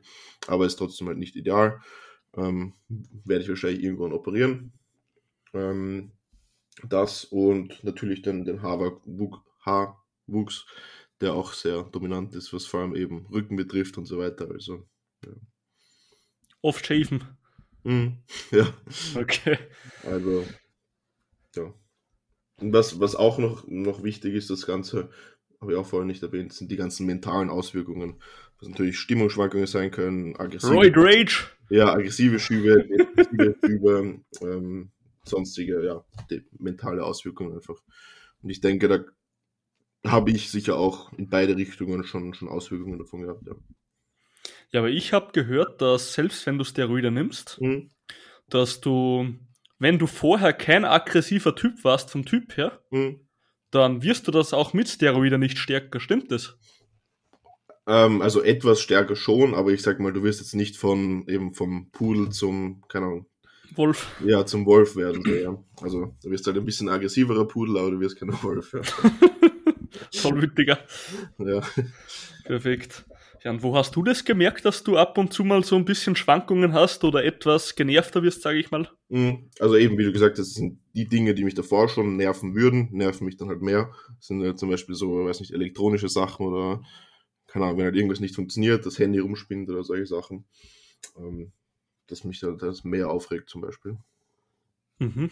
aber ist trotzdem halt nicht ideal. Ähm, werde ich wahrscheinlich irgendwann operieren. Ähm, das und natürlich dann den Haarwuchs, der auch sehr dominant ist, was vor allem eben Rücken betrifft und so weiter. Also, ja. Oft schäfen. Mhm, ja. Okay. Also, ja. Und was, was auch noch, noch wichtig ist, das Ganze, habe ich auch vorhin nicht erwähnt, sind die ganzen mentalen Auswirkungen. Was natürlich Stimmungsschwankungen sein können, aggressive. Roid Rage! Ja, aggressive Schübe, depressive Schübe, ähm, sonstige, ja, mentale Auswirkungen einfach. Und ich denke, da habe ich sicher auch in beide Richtungen schon, schon Auswirkungen davon gehabt. Ja, ja aber ich habe gehört, dass selbst wenn du Steroide nimmst, mhm. dass du, wenn du vorher kein aggressiver Typ warst vom Typ her, mhm. dann wirst du das auch mit Steroide nicht stärker. Stimmt das? Ähm, also etwas stärker schon, aber ich sag mal, du wirst jetzt nicht von eben vom Pudel zum, keine Ahnung, Wolf. ja, zum Wolf werden. Ja. Also du wirst halt ein bisschen aggressiverer Pudel, aber du wirst kein Wolf. Ja. Tollwütiger. ja. Perfekt. Ja, und wo hast du das gemerkt, dass du ab und zu mal so ein bisschen Schwankungen hast oder etwas genervter wirst, sage ich mal? Mhm. Also eben, wie du gesagt hast, das sind die Dinge, die mich davor schon nerven würden, nerven mich dann halt mehr. Das sind ja zum Beispiel so, weiß nicht, elektronische Sachen oder, keine Ahnung, wenn halt irgendwas nicht funktioniert, das Handy rumspinnt oder solche Sachen. Ähm, das mich das mehr aufregt zum Beispiel. Mhm.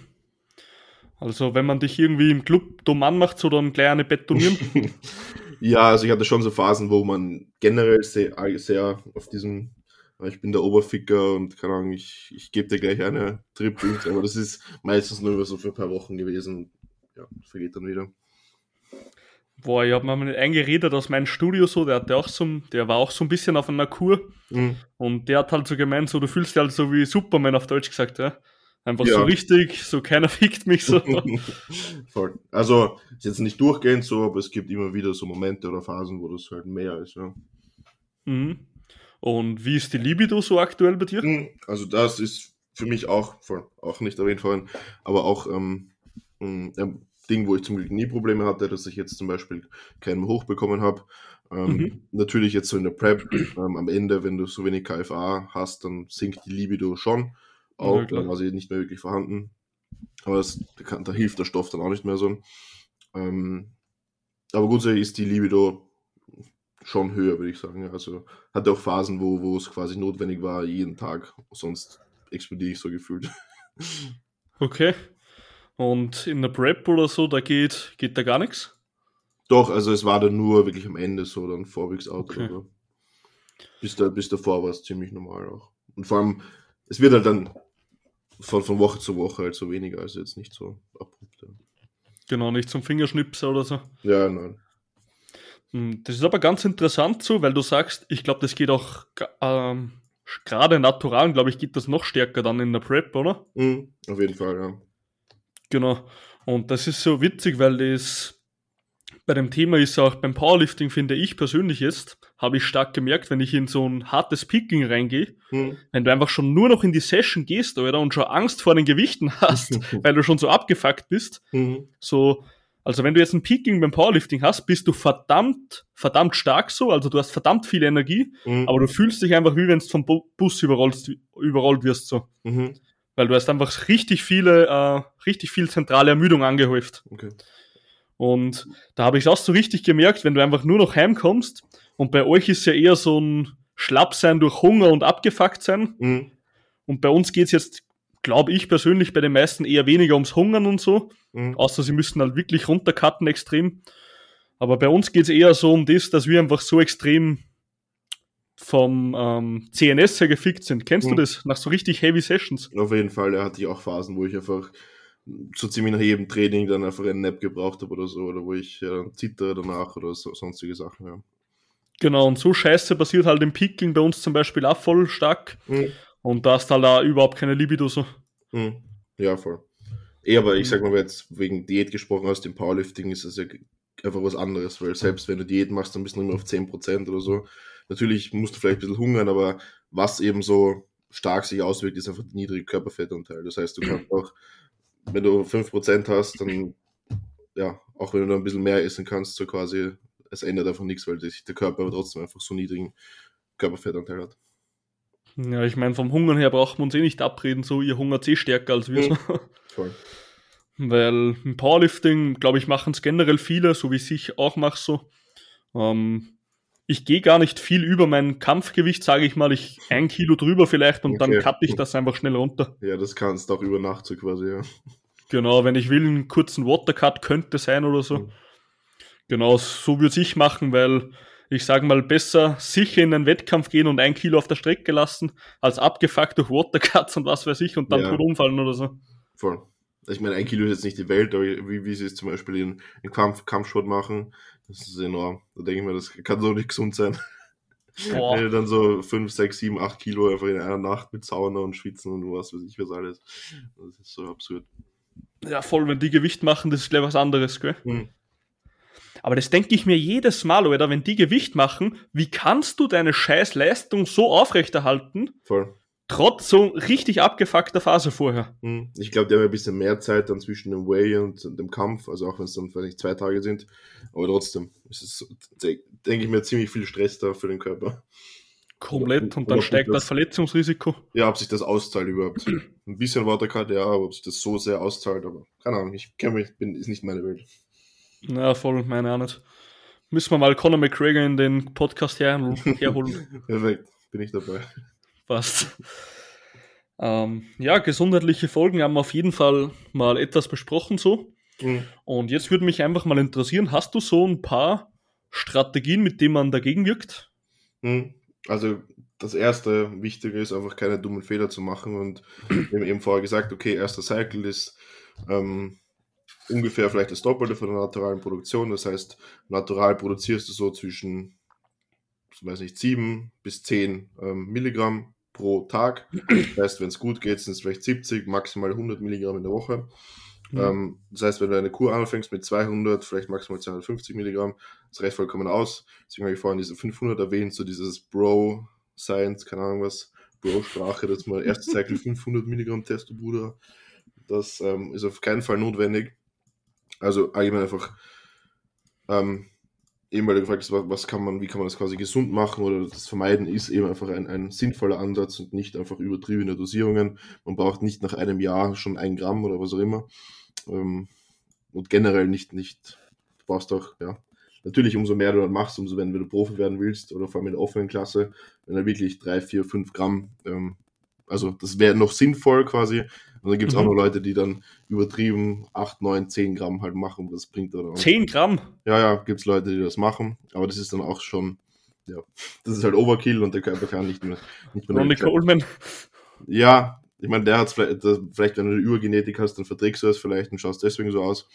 Also wenn man dich irgendwie im Club dumm anmacht, so dann gleich eine betonieren. Ja, also ich hatte schon so Phasen, wo man generell sehr, sehr auf diesem, ich bin der Oberficker und keine Ahnung, ich, ich gebe dir gleich eine Triple, aber das ist meistens nur so für ein paar Wochen gewesen. Ja, vergeht dann wieder. Boah, ich habe mir nicht eingeredet aus meinem Studio so, der hatte auch so, der war auch so ein bisschen auf einer Kur Mhm. und der hat halt so gemeint, so du fühlst dich halt so wie Superman auf Deutsch gesagt, ja. Einfach Ja. so richtig, so keiner fickt mich so. Voll. Also ist jetzt nicht durchgehend so, aber es gibt immer wieder so Momente oder Phasen, wo das halt mehr ist. Ja. mhm. Und wie ist die Libido so aktuell bei dir? Mhm. Also das ist für mich auch, voll, auch nicht erwähnt vorhin, aber auch ähm, ein ein Ding, wo ich zum Glück nie Probleme hatte, dass ich jetzt zum Beispiel keinen hoch bekommen habe. Ähm, Mhm. Natürlich jetzt so in der Prep, ähm, am Ende, wenn du so wenig KFA hast, dann sinkt die Libido schon auch, Ja, klar. dann war sie nicht mehr wirklich vorhanden. Aber das, da, hilft der Stoff dann auch nicht mehr so. Ähm, aber grundsätzlich ist die Libido schon höher, würde ich sagen. Also hatte auch Phasen, wo, wo es quasi notwendig war, jeden Tag. Sonst explodiere ich so gefühlt. Okay. Und in der Prep oder so, da geht, geht da gar nichts? Doch, also es war dann nur wirklich am Ende so, dann Vorwegs Out Okay. oder. Bis, da, bis davor war es ziemlich normal auch. Und vor allem, es wird halt dann von, von Woche zu Woche halt so weniger, also jetzt nicht so abrupt. Ja, Genau, nicht zum Fingerschnipsen oder so. ja nein. Hm, Das ist aber ganz interessant so, weil du sagst, ich glaube, das geht auch ähm, gerade natural, glaube ich, geht das noch stärker dann in der Prep, oder? Mhm, auf jeden Fall, ja. Genau. Und das ist so witzig, weil das bei dem Thema ist auch beim Powerlifting, finde ich persönlich jetzt, habe ich stark gemerkt, wenn ich in so ein hartes Picking reingehe, Mhm. wenn du einfach schon nur noch in die Session gehst, oder, und schon Angst vor den Gewichten hast, weil du schon so abgefuckt bist, Mhm. so, also wenn du jetzt ein Peaking beim Powerlifting hast, bist du verdammt, verdammt stark so, also du hast verdammt viel Energie, Mhm. aber du fühlst dich einfach wie wenn du vom Bu- Bus überrollt, überrollt wirst so. Mhm. Weil du hast einfach richtig viele, äh, richtig viel zentrale Ermüdung angehäuft. Okay. Und da habe ich auch so richtig gemerkt, wenn du einfach nur noch heimkommst und bei euch ist ja eher so ein Schlappsein durch Hunger und abgefuckt sein. Mhm. Und bei uns geht's jetzt, glaube ich persönlich, bei den meisten eher weniger ums Hungern und so. Mhm. Außer sie müssten halt wirklich runtercutten extrem. Aber bei uns geht's eher so um das, dass wir einfach so extrem vom ähm, CNS her gefickt sind. Kennst du Mhm. das? Nach so richtig heavy Sessions. Auf jeden Fall, da hatte ich auch Phasen, wo ich einfach so ziemlich nach jedem Training dann einfach einen Nap gebraucht habe oder so, oder wo ich äh, zittere danach oder so, sonstige Sachen, ja. Genau, und so Scheiße passiert halt im Picking bei uns zum Beispiel auch voll stark. Mhm. Und da hast halt auch überhaupt keine Libido so. Mhm. Ja, voll. Eh, aber ich sag mal, wenn jetzt wegen Diät gesprochen hast, im Powerlifting ist es ja einfach was anderes, weil selbst wenn du Diät machst, dann bist du nur auf 10% oder so. Natürlich musst du vielleicht ein bisschen hungern, aber was eben so stark sich auswirkt, ist einfach der niedrige Körperfettanteil. Das heißt, du kannst auch, wenn du 5% hast, dann, ja, auch wenn du da ein bisschen mehr essen kannst, so quasi, es ändert einfach nichts, weil sich der Körper aber trotzdem einfach so niedrigen Körperfettanteil hat. Ja, ich meine, vom Hungern her braucht man uns eh nicht abreden, so ihr hungert eh stärker als wir. Mhm. So. Voll. Weil im Powerlifting, glaube ich, machen es generell viele, so wie ich auch mache so. Ähm, ich gehe gar nicht viel über mein Kampfgewicht, sage ich mal. Ich ein Kilo drüber vielleicht und dann Okay. cutte ich das einfach schnell runter. Ja, das kannst du auch über Nacht so quasi, ja. Genau, wenn ich will, einen kurzen Watercut könnte sein oder so. Mhm. Genau, so würde ich machen, weil ich sage mal, besser sicher in einen Wettkampf gehen und ein Kilo auf der Strecke lassen, als abgefuckt durch Watercuts und was weiß ich und dann Ja. tot umfallen oder so. Voll. Ich meine, ein Kilo ist jetzt nicht die Welt, aber wie, wie sie es zum Beispiel in, in Kampf, Kampfsport machen, das ist enorm. Da denke ich mir, das kann so nicht gesund sein. Wenn Boah. du dann so 5, 6, 7, 8 Kilo einfach in einer Nacht mit Sauna und Schwitzen und was weiß ich was alles. Das ist so absurd. Ja, voll, wenn die Gewicht machen, das ist gleich was anderes, gell? Hm. Aber das denke ich mir jedes Mal, oder wenn die Gewicht machen, wie kannst du deine scheiß Leistung so aufrechterhalten? Voll. Trotz so richtig abgefuckter Phase vorher. Hm. Ich glaube, die haben ein bisschen mehr Zeit dann zwischen dem Way und dem Kampf, also auch wenn es dann vielleicht zwei Tage sind. Aber trotzdem ist es, denke ich mir, ziemlich viel Stress da für den Körper. Komplett und dann steigt das, das, Verletzungsrisiko. Ja, ob sich das auszahlt überhaupt. Ein bisschen Watercard, ja, aber ob sich das so sehr auszahlt, aber keine Ahnung, ich kenne mich, bin, ist nicht meine Welt. Na, voll, meine auch nicht. Müssen wir mal Conor McGregor in den Podcast herholen. Perfekt, bin ich dabei. Passt. Ähm, ja, gesundheitliche Folgen haben wir auf jeden Fall mal etwas besprochen so. Mhm. Und jetzt würde mich einfach mal interessieren, hast du so ein paar Strategien, mit denen man dagegen wirkt? Mhm. Also das erste Wichtige ist einfach keine dummen Fehler zu machen und wir haben eben vorher gesagt, okay, erster Cycle ist ähm, ungefähr vielleicht das Doppelte von der naturalen Produktion. Das heißt, natural produzierst du so zwischen, weiß nicht, 7 bis 10 ähm, Milligramm pro Tag. Das heißt, wenn es gut geht, sind es vielleicht 70, maximal 100 Milligramm in der Woche. Mhm. Ähm, das heißt, wenn du eine Kur anfängst mit 200, vielleicht maximal 250 Milligramm, das reicht vollkommen aus. Deswegen habe ich vorhin diese 500 erwähnt, so dieses Bro Science, keine Ahnung was, Bro-Sprache, das mal erste Cycle 500 Milligramm Testo, Bruder. Das ähm, ist auf keinen Fall notwendig. Also allgemein einfach, ähm, eben weil du gefragt hast, was, kann man, wie kann man das quasi gesund machen oder das vermeiden, ist eben einfach ein, ein sinnvoller Ansatz und nicht einfach übertriebene Dosierungen. Man braucht nicht nach einem Jahr schon ein Gramm oder was auch immer. Ähm, und generell nicht, nicht, du brauchst auch, ja, natürlich umso mehr du dann machst, umso wenn, du Profi werden willst oder vor allem in der offenen Klasse, wenn er wirklich drei, vier, fünf Gramm, ähm, also das wäre noch sinnvoll quasi. Und dann gibt es mhm. auch noch Leute, die dann übertrieben 8, 9, 10 Gramm halt machen. Das bringt dann auch. 10 Gramm? Ja, ja, gibt es Leute, die das machen. Aber das ist dann auch schon, ja, das ist halt Overkill und der Körper kann nicht mehr. Nicht mehr Ronnie Coleman. Ja, ich meine, der hat vielleicht, vielleicht, wenn du eine Übergenetik hast, dann verträgst du es vielleicht und schaust deswegen so aus.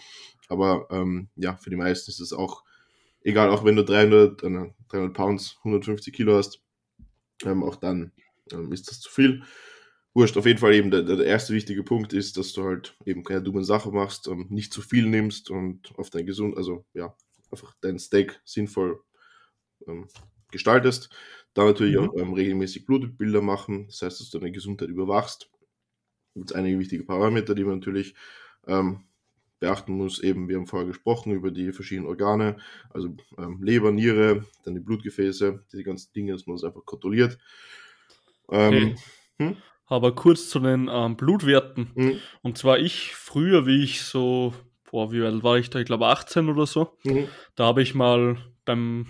Aber ähm, ja, für die meisten ist es auch egal, auch wenn du 300, äh, 300 Pounds, 150 Kilo hast, ähm, auch dann ähm, ist das zu viel. Wurscht, auf jeden Fall eben der, der, erste wichtige Punkt ist, dass du halt eben keine dummen Sachen machst, ähm, nicht zu viel nimmst und auf dein gesund, also ja, einfach dein Steak sinnvoll ähm, gestaltest. Dann natürlich mhm. auch ähm, regelmäßig Blutbilder machen, das heißt, dass du deine Gesundheit überwachst. Da gibt es einige wichtige Parameter, die man natürlich beachten muss, eben, wir haben vorher gesprochen über die verschiedenen Organe, also ähm, Leber, Niere, dann die Blutgefäße, diese ganzen Dinge, dass man das einfach kontrolliert. Ähm, hm? Aber kurz zu den ähm, Blutwerten. Mhm. Und zwar ich früher, wie ich so, boah, wie alt war ich da? Ich glaube 18 oder so. Mhm. Da habe ich mal beim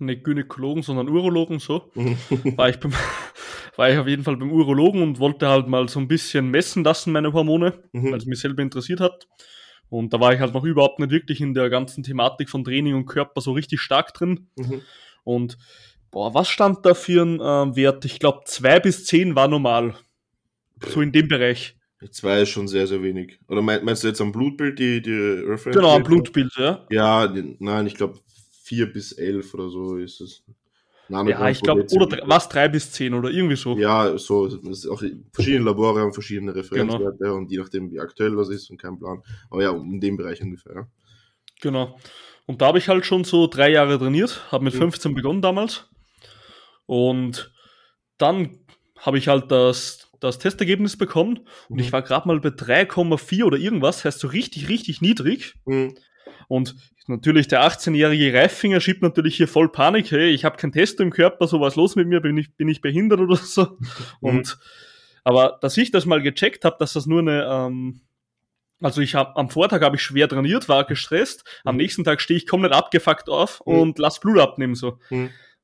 nicht Gynäkologen, sondern Urologen so, mhm. war ich beim, war ich auf jeden Fall beim Urologen und wollte halt mal so ein bisschen messen lassen, meine Hormone, mhm. weil es mich selber interessiert hat. Und da war ich halt noch überhaupt nicht wirklich in der ganzen Thematik von Training und Körper so richtig stark drin. Mhm. Und boah, was stand da für ein äh, Wert? Ich glaube, zwei bis zehn war normal. So in dem Bereich. Zwei ist schon sehr, sehr wenig. Oder meinst du jetzt am Blutbild die, die Reference? Genau, am Blutbild, ja. Ja, nein, ich glaube vier bis elf oder so ist es. Ja, ich glaube, oder was, drei bis zehn oder irgendwie so. Ja, so, auch verschiedene Labore haben verschiedene Referenzwerte genau. und je nachdem, wie aktuell was ist und kein Plan. Aber ja, um den Bereich ungefähr. Ja. Genau. Und da habe ich halt schon so drei Jahre trainiert, habe mit 15 mhm. begonnen damals. Und dann habe ich halt das, das Testergebnis bekommen und mhm. ich war gerade mal bei 3,4 oder irgendwas, heißt so richtig, richtig niedrig. Mhm. Und natürlich der 18-jährige Reifinger schiebt natürlich hier voll Panik, hey, ich habe kein Test im Körper, so was los mit mir, bin ich, bin ich behindert oder so. Mhm. Und aber dass ich das mal gecheckt habe, dass das nur eine, ähm, also ich habe am Vortag habe ich schwer trainiert, war gestresst, am mhm. nächsten Tag stehe ich komplett abgefuckt auf mhm. und lass Blut abnehmen so.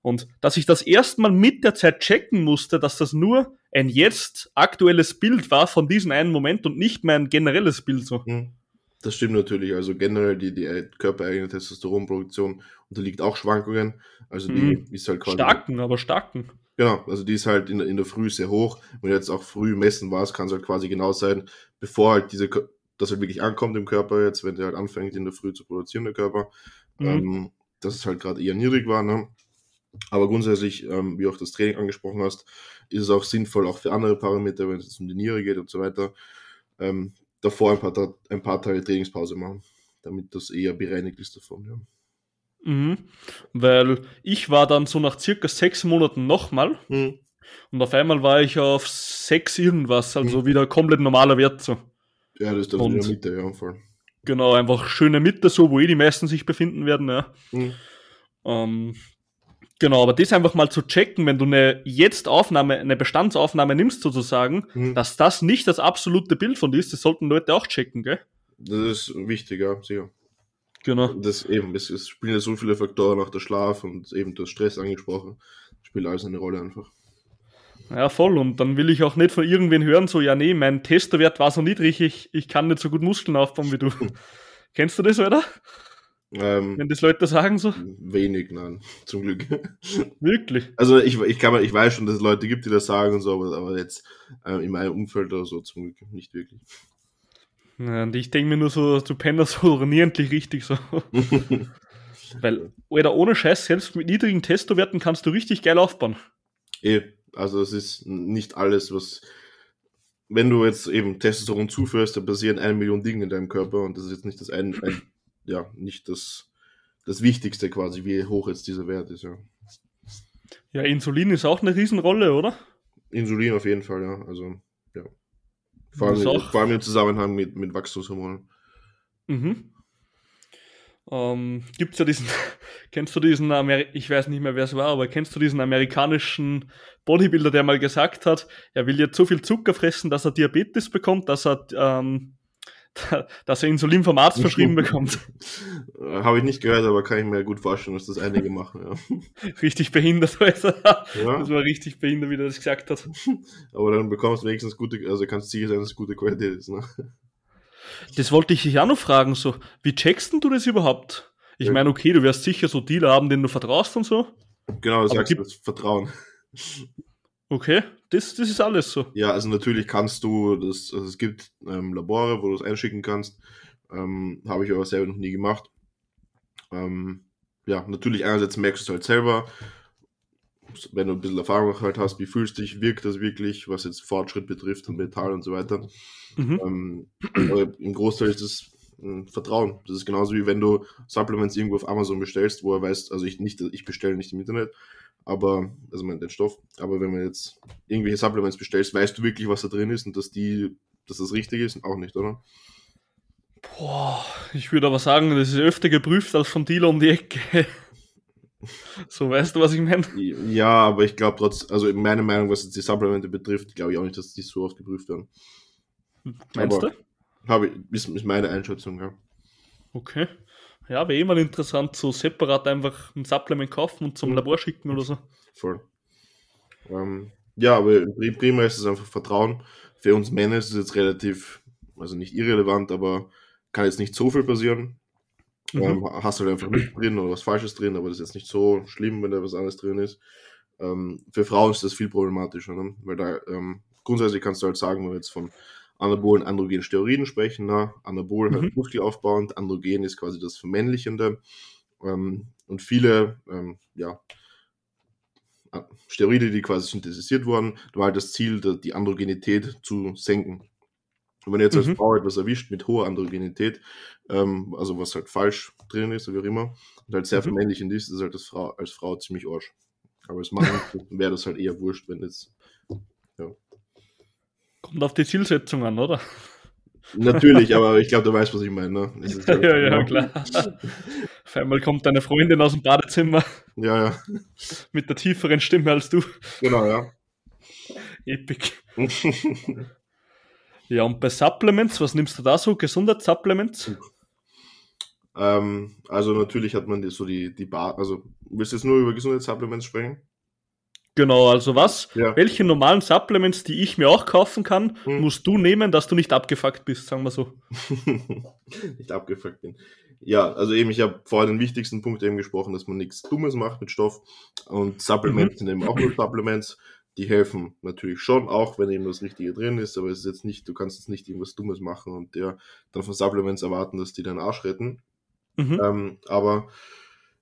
Und dass ich das erstmal mit der Zeit checken musste, dass das nur ein jetzt aktuelles Bild war von diesem einen Moment und nicht mein generelles Bild so. Mhm. Das stimmt natürlich. Also generell die, die körpereigene Testosteronproduktion unterliegt auch Schwankungen. Also die mhm. ist halt quasi. Starken, aber starken. Genau, also die ist halt in, in der Früh sehr hoch. Wenn du jetzt auch früh messen warst, kann es halt quasi genau sein, bevor halt diese, das halt wirklich ankommt im Körper jetzt, wenn der halt anfängt in der Früh zu produzieren, der Körper, mhm. ähm, dass es halt gerade eher niedrig war. Ne? Aber grundsätzlich, ähm, wie auch das Training angesprochen hast, ist es auch sinnvoll, auch für andere Parameter, wenn es um die Niere geht und so weiter, ähm, davor ein paar, ein paar Tage Trainingspause machen. damit das eher bereinigt ist davon. Ja. Mhm. Weil ich war dann so nach circa sechs Monaten nochmal Mhm. und auf einmal war ich auf sechs irgendwas, also wieder komplett normaler Wert so. Ja, das ist dann in der Mitte, ja, voll. Genau, einfach schöne Mitte, so wo eh die meisten sich befinden werden, ja. Mhm. Ähm, genau, aber das einfach mal zu checken, wenn du eine jetzt Aufnahme, eine Bestandsaufnahme nimmst sozusagen, Mhm. dass das nicht das absolute Bild von dir ist, das sollten Leute auch checken, gell? Das ist wichtig, ja, sicher. Genau. Das eben, es, es spielen ja so viele Faktoren, auch der Schlaf und eben der Stress angesprochen, spielt alles eine Rolle einfach. Ja, voll. Und dann will ich auch nicht von irgendwen hören, so, ja, nee, mein Testerwert war so niedrig, ich, ich kann nicht so gut Muskeln aufbauen wie du. Kennst du das, oder? Ähm, Wenn das Leute sagen so? wenig, nein, zum Glück. Wirklich. Also ich, ich, kann, ich weiß schon, dass es Leute gibt, die das sagen und so, aber, aber jetzt äh, in meinem Umfeld oder so zum Glück nicht wirklich. Ja, und ich denke mir nur so, du pennst so nie endlich richtig so. Weil, oder ohne Scheiß, selbst mit niedrigen Testowerten kannst du richtig geil aufbauen. Eh, also es ist nicht alles, was. Wenn du jetzt eben Testosteron zuführst, dann passieren eine Million Dinge in deinem Körper und das ist jetzt nicht das ein, ein ja, nicht das, das Wichtigste quasi, wie hoch jetzt dieser Wert ist, ja. Ja, Insulin ist auch eine Riesenrolle, oder? Insulin auf jeden Fall, ja. Also, ja. Vor allem, auch- vor allem im Zusammenhang mit, mit Wachstumshormonen. Mhm. Ähm, gibt's ja diesen, kennst du diesen, Ameri ich weiß nicht mehr, wer es war, aber kennst du diesen amerikanischen Bodybuilder, der mal gesagt hat, er will jetzt so viel Zucker fressen, dass er Diabetes bekommt, dass er, ähm, dass er Insulin vom Arzt verschrieben bekommt. Äh, Habe ich nicht gehört, aber kann ich mir gut vorstellen, dass das einige machen, ja. richtig behindert, also. Das ja. war richtig behindert, wie er das gesagt hat. Aber dann bekommst du wenigstens gute, also kannst sicher sein, dass es gute Qualität ist, ne? Das wollte ich dich auch noch fragen, so, wie checkst denn du das überhaupt? Ich Ja. meine, okay, du wirst sicher so Dealer haben, denen du vertraust und so. Genau, das Aber sagst du, gibt- das Vertrauen. Okay, das, das ist alles so. Ja, also natürlich kannst du das, also es gibt ähm, Labore, wo du es einschicken kannst. Ähm, Habe ich aber selber noch nie gemacht. Ähm, ja, natürlich einerseits merkst du es halt selber, wenn du ein bisschen Erfahrung halt hast, wie fühlst du dich, wirkt das wirklich, was jetzt Fortschritt betrifft und Metall und so weiter. Mhm. Ähm, im Großteil ist es ein Vertrauen. Das ist genauso wie wenn du Supplements irgendwo auf Amazon bestellst, wo er weiß, also ich nicht, ich bestelle nicht im Internet, aber, also mein, den Stoff, aber wenn man jetzt irgendwelche Supplements bestellst, weißt du wirklich, was da drin ist und dass die, dass das richtig ist? Auch nicht, oder? Boah, ich würde aber sagen, das ist öfter geprüft als von Dealer um die Ecke. so, weißt du, was ich meine? Ja, aber ich glaube trotz, also in meiner Meinung, was jetzt die Supplemente betrifft, glaube ich auch nicht, dass die so oft geprüft werden. Meinst Aber- du? Habe ich, ist, ist meine Einschätzung, ja. Okay. Ja, wäre eh mal interessant, so separat einfach ein Supplement kaufen und zum Mhm. Labor schicken oder so. Voll. Ähm, ja, aber pri- prima ist es einfach Vertrauen. Für uns Männer ist es jetzt relativ, also nicht irrelevant, aber kann jetzt nicht so viel passieren. Mhm. Ähm, hast halt einfach nichts drin oder was Falsches drin, aber das ist jetzt nicht so schlimm, wenn da was anderes drin ist. Ähm, für Frauen ist das viel problematischer, ne? weil da ähm, grundsätzlich kannst du halt sagen, wenn wir jetzt von anabolen androgenen Steroiden sprechen, ne? Anabol Mhm. halt muskelaufbauend, androgen ist quasi das Vermännlichende. Ähm, und viele, ähm, ja, Steroide, die quasi synthetisiert wurden, da war halt das Ziel, die Androgenität zu senken. Und wenn jetzt als Mhm. Frau etwas erwischt mit hoher Androgenität, ähm, also was halt falsch drin ist, wie auch immer, und halt sehr Mhm. vermännlichend ist, ist halt das Frau, als Frau ziemlich Arsch. Aber als Mann wäre das halt eher wurscht, wenn jetzt. Kommt auf die Zielsetzung an, oder? Natürlich, aber ich glaube, du weißt, was ich meine. Ne? Ist Ja, ja, klar. Auf einmal kommt deine Freundin aus dem Badezimmer Ja, ja, mit der tieferen Stimme als du. genau, ja. Epic. Ja, und bei Supplements, was nimmst du da so? Gesundheitssupplements? ähm, also natürlich hat man die, so die, die Bar, also willst du jetzt nur über Gesundheitssupplements sprechen? Genau, also was? Ja. Welche normalen Supplements, die ich mir auch kaufen kann, Hm. musst du nehmen, dass du nicht abgefuckt bist, sagen wir so. nicht abgefuckt bin. Ja, also eben, ich habe vorher den wichtigsten Punkt eben gesprochen, dass man nichts Dummes macht mit Stoff. Und Supplements sind eben auch nur Supplements. Die helfen natürlich schon, auch wenn eben das Richtige drin ist, aber es ist jetzt nicht, du kannst jetzt nicht irgendwas Dummes machen und der dann von Supplements erwarten, dass die deinen Arsch retten. Mhm. Ähm, aber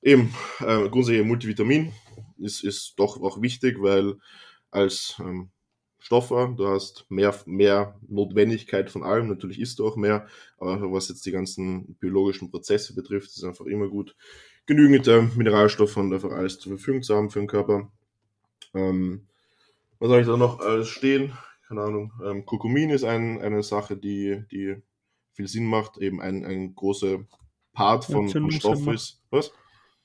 eben, äh, grundsätzlich Multivitamin ist, ist doch auch wichtig, weil als ähm, Stoffe, du hast mehr, mehr Notwendigkeit von allem, natürlich isst du auch mehr, aber was jetzt die ganzen biologischen Prozesse betrifft, ist einfach immer gut, genügend äh, Mineralstoffe und einfach alles zur Verfügung zu haben für den Körper. Ähm, was habe ich da noch alles stehen? Keine Ahnung. Ähm, Kurkumin ist ein, eine Sache, die, die viel Sinn macht, eben ein, ein großer Part von, von Stoff ist. Was?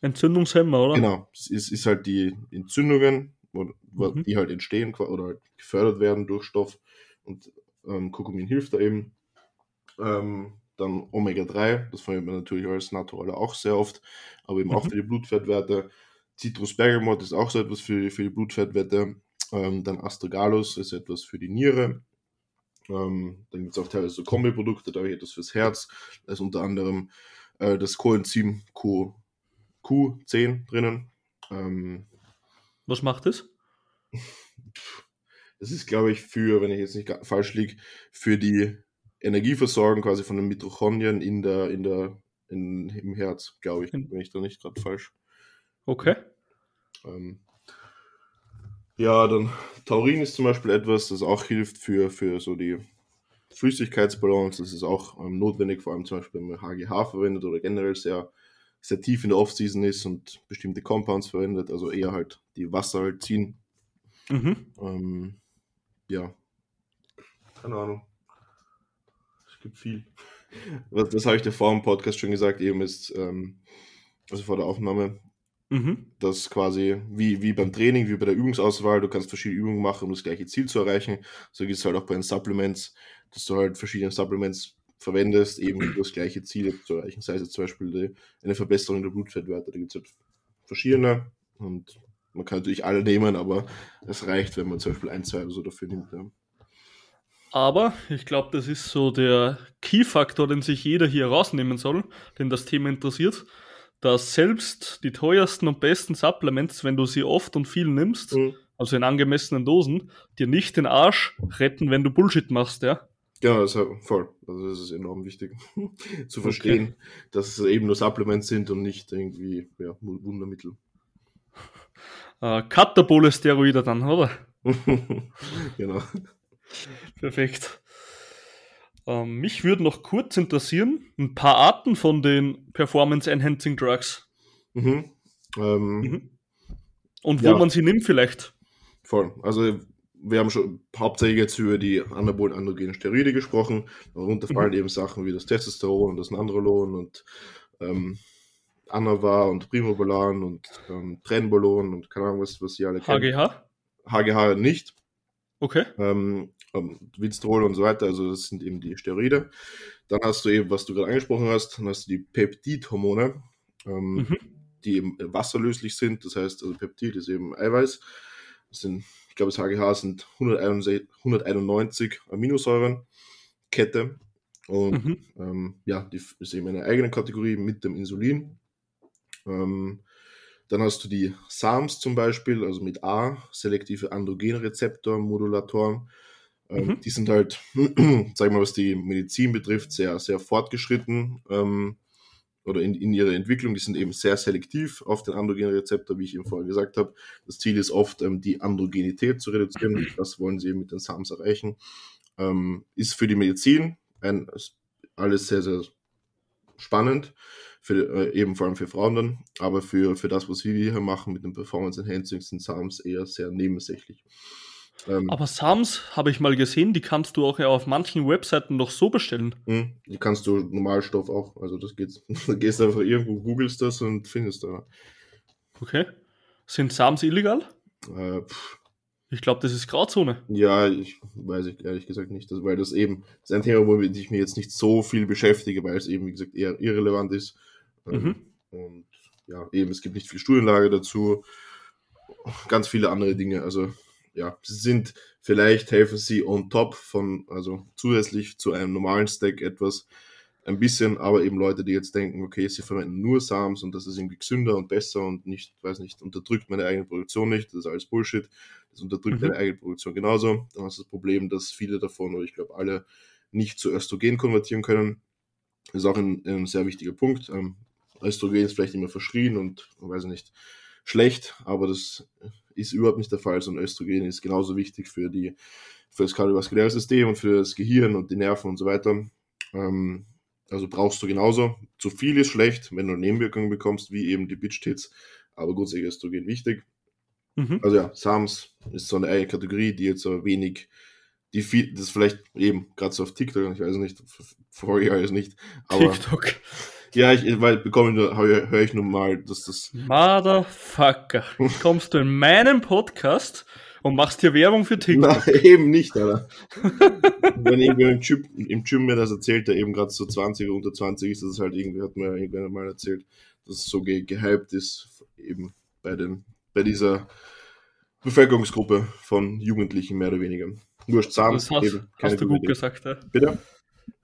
Entzündungshemmer, oder? Genau, es ist, ist halt die Entzündungen, mhm. die halt entstehen oder halt gefördert werden durch Stoff und ähm, Kurkumin hilft da eben. Ähm, dann Omega-3, das verwendet man natürlich als Naturaler auch sehr oft, aber eben mhm. auch für die Blutfettwerte. Citrus bergamot ist auch so etwas für, für die Blutfettwerte. Ähm, dann Astragalus ist etwas für die Niere. Ähm, dann gibt es auch teilweise so Kombiprodukte, da habe ich etwas fürs Herz. Da ist unter anderem äh, das Coenzym Q, Q10 drinnen. Ähm, Was macht es? Das ist, glaube ich, für, wenn ich jetzt nicht falsch liege, für die Energieversorgung quasi von den Mitochondrien in der, in der, in, im Herz, glaube ich, wenn ich da nicht gerade falsch. Okay. Ähm, ja, dann Taurin ist zum Beispiel etwas, das auch hilft für, für so die Flüssigkeitsbalance. Das ist auch ähm, notwendig, vor allem zum Beispiel, wenn man HGH verwendet oder generell sehr, sehr tief in der Off-Season ist und bestimmte Compounds verwendet, also eher halt die Wasser halt ziehen. Mhm. Ähm, ja, keine Ahnung. Es gibt viel. Was, das habe ich dir vor dem Podcast schon gesagt, eben ist, ähm, also vor der Aufnahme, mhm. dass quasi wie, wie beim Training, wie bei der Übungsauswahl, du kannst verschiedene Übungen machen, um das gleiche Ziel zu erreichen. So geht es halt auch bei den Supplements, dass du halt verschiedene Supplements verwendest, eben um das gleiche Ziel zu erreichen. Sei es zum Beispiel die, eine Verbesserung der Blutfettwerte. Da gibt es halt verschiedene und man kann natürlich alle nehmen, aber es reicht, wenn man zum Beispiel ein, zwei oder so dafür nimmt. Ja. Aber ich glaube, das ist so der Key-Faktor, den sich jeder hier rausnehmen soll, den das Thema interessiert, dass selbst die teuersten und besten Supplements, wenn du sie oft und viel nimmst, mhm. also in angemessenen Dosen, dir nicht den Arsch retten, wenn du Bullshit machst, ja? Ja, das ist voll. Also das ist enorm wichtig zu verstehen, okay. dass es eben nur Supplements sind und nicht irgendwie ja, Wundermittel. Äh, Katabole Steroide dann, oder? genau. Perfekt. Ähm, mich würde noch kurz interessieren, ein paar Arten von den Performance Enhancing Drugs. Mhm. Ähm, mhm. Und wo ja. man sie nimmt vielleicht. Voll. Also wir haben schon hauptsächlich jetzt über die anabolen androgenen Steroide gesprochen. Darunter fallen mhm. eben Sachen wie das Testosteron und das Nandrolon und ähm, Anavar und Primobolan und ähm, Trenbolon und keine Ahnung, was, was sie alle kennen. HGH? HGH nicht. Okay. Ähm, ähm, Winstrol und so weiter, also das sind eben die Steroide. Dann hast du eben, was du gerade angesprochen hast, dann hast du die Peptidhormone, ähm, mhm. die eben wasserlöslich sind. Das heißt, also Peptid ist eben Eiweiß. Das sind, glaube, das HGH sind 191, 191 Aminosäuren, Kette. Und mhm. ähm, ja, die ist eben eine eigene Kategorie mit dem Insulin. Ähm, dann hast du die SAMs zum Beispiel, also mit A, selektive Androgenrezeptor-Modulatoren. Ähm, mhm. Die sind halt, sag mal, was die Medizin betrifft, sehr, sehr fortgeschritten ähm, oder in, in ihrer Entwicklung. Die sind eben sehr selektiv auf den Androgenrezeptor, wie ich eben vorher gesagt habe. Das Ziel ist oft, ähm, die Androgenität zu reduzieren. Das wollen sie eben mit den SAMs erreichen. Ähm, ist für die Medizin ein, alles sehr, sehr spannend für, äh, eben vor allem für Frauen dann, aber für, für das, was wir hier machen mit dem Performance Enhancing, sind SAMs eher sehr nebensächlich. Ähm, aber SAMs habe ich mal gesehen, die kannst du auch ja auf manchen Webseiten noch so bestellen. Hm, die kannst du Normalstoff auch, also das geht, da gehst du einfach irgendwo, googelst das und findest da. Okay. Sind SAMs illegal? Äh, ich glaube, das ist Grauzone. Ja, ich weiß ich ehrlich gesagt nicht, weil das eben das ist ein Thema, womit ich mir jetzt nicht so viel beschäftige, weil es eben, wie gesagt, eher irrelevant ist. Ähm, mhm. Und ja, eben, es gibt nicht viel Studienlage dazu, ganz viele andere Dinge. Also ja, sie sind, vielleicht helfen sie on top von, also zusätzlich zu einem normalen Stack etwas, ein bisschen, aber eben Leute, die jetzt denken, okay, sie verwenden nur Sams und das ist irgendwie gesünder und besser und nicht, weiß nicht, unterdrückt meine eigene Produktion nicht, das ist alles Bullshit, das unterdrückt mhm. deine eigene Produktion genauso. Dann hast du das Problem, dass viele davon, oder ich glaube alle, nicht zu Östrogen konvertieren können. Das ist auch ein, ein sehr wichtiger Punkt. Ähm, Östrogen ist vielleicht immer verschrien und, weiß nicht, schlecht, aber das ist überhaupt nicht der Fall, sondern Östrogen ist genauso wichtig für, die, für das kardiovaskuläre System und für das Gehirn und die Nerven und so weiter. Ähm, also brauchst du genauso. Zu viel ist schlecht, wenn du Nebenwirkungen bekommst, wie eben die Bitch-Tits, aber grundsätzlich ist Östrogen wichtig. Mhm. Also ja, Sams ist so eine eigene Kategorie, die jetzt so wenig, die viel, das vielleicht eben gerade so auf TikTok, ich weiß nicht, ich alles nicht, aber TikTok. Ja, ich, weil bekomme nur, höre ich nun mal, dass das. Motherfucker. Kommst du in meinen Podcast und machst hier Werbung für TikTok? Nein, eben nicht, Alter. Wenn irgendwer im Gym, im Gym mir das erzählt, der eben gerade so 20 oder unter 20 ist, das ist halt irgendwie, hat mir irgendwann mal erzählt, dass es so ge gehypt ist, eben bei den, bei dieser Bevölkerungsgruppe von Jugendlichen mehr oder weniger. Wurscht, Sam, das hast, hast du gut gesagt, ja. Bitte?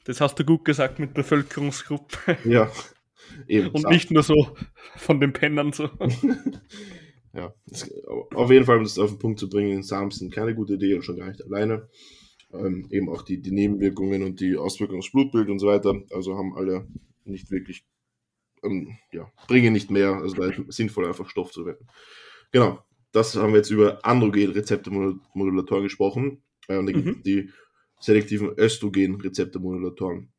Das hast du gut gesagt mit Bevölkerungsgruppe. Ja. Eben, Und nicht nur so von den Pennern so. ja, das, auf jeden Fall, um das auf den Punkt zu bringen, Sams sind keine gute Idee und schon gar nicht alleine. Ähm, eben auch die, die Nebenwirkungen und die Auswirkungen aufs Blutbild und so weiter. Also haben alle nicht wirklich, ähm, ja, bringen nicht mehr. Also da ist sinnvoll, einfach Stoff zu werden. Genau, das haben wir jetzt über Androgen-Rezeptormodulatoren gesprochen. Äh, und mhm. die selektiven Östrogen-Rezeptormodulatoren.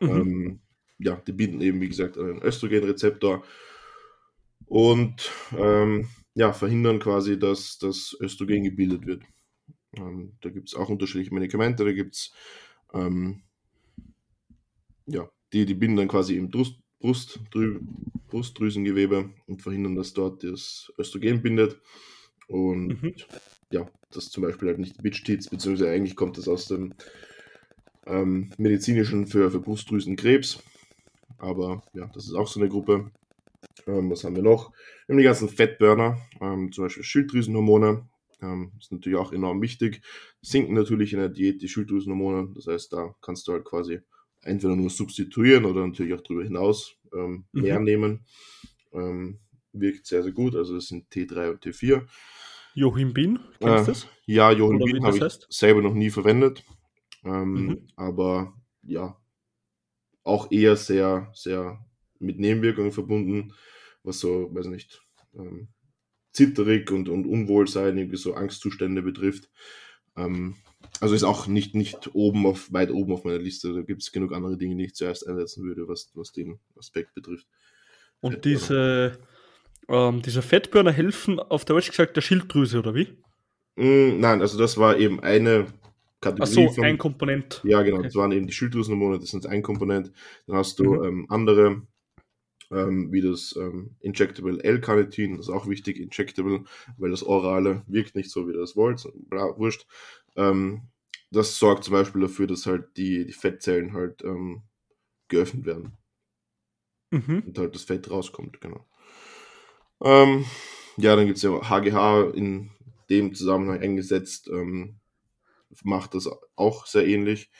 Mhm. Ähm, ja, die binden eben, wie gesagt, einen Östrogenrezeptor und ähm, ja, verhindern quasi, dass das Östrogen gebildet wird. Ähm, da gibt es auch unterschiedliche Medikamente, da gibt es ähm, ja, die, die binden dann quasi im Brust, Brustdrü Brustdrüsengewebe und verhindern, dass dort das Östrogen bindet. Und mhm ja, das zum Beispiel halt nicht Bitch-Tits, beziehungsweise eigentlich kommt das aus dem ähm, medizinischen für, für Brustdrüsenkrebs. Aber ja, das ist auch so eine Gruppe. Ähm, was haben wir noch? Wir haben die ganzen Fettburner, ähm, zum Beispiel Schilddrüsenhormone. Ähm, ist natürlich auch enorm wichtig. Sinken natürlich in der Diät die Schilddrüsenhormone. Das heißt, da kannst du halt quasi entweder nur substituieren oder natürlich auch darüber hinaus ähm, mehr mhm. nehmen. Ähm, wirkt sehr, sehr gut. Also das sind T3 und T4. Joachim Bin, kennst du äh, das? Ja, Joachim Bin habe ich heißt? selber noch nie verwendet. Ähm, mhm. Aber ja, auch eher sehr, sehr mit Nebenwirkungen verbunden, was so, weiß nicht, ähm, zitterig und, und Unwohlsein, irgendwie so Angstzustände betrifft. Ähm, also ist auch nicht, nicht oben auf, weit oben auf meiner Liste. Da gibt es genug andere Dinge, die ich zuerst einsetzen würde, was, was den Aspekt betrifft. Und diese, ähm, diese Fettburner helfen auf Deutsch gesagt der Schilddrüse, oder wie? Mm, nein, also das war eben eine Kategorie. Ach so, von, ein Komponent. Ja, genau, okay. das waren eben die Schilddrüsenhormone, das ist ein Komponent. Dann hast du mhm. ähm, andere, ähm, wie das ähm, Injectable L-Carnitin, das ist auch wichtig, Injectable, weil das Orale wirkt nicht so, wie du das wollt, bla, wurscht. Ähm, das sorgt zum Beispiel dafür, dass halt die, die Fettzellen halt ähm, geöffnet werden. Mhm. Und halt das Fett rauskommt, genau. Ähm, ja, dann gibt es ja HGH in dem Zusammenhang eingesetzt, ähm, macht das auch sehr ähnlich.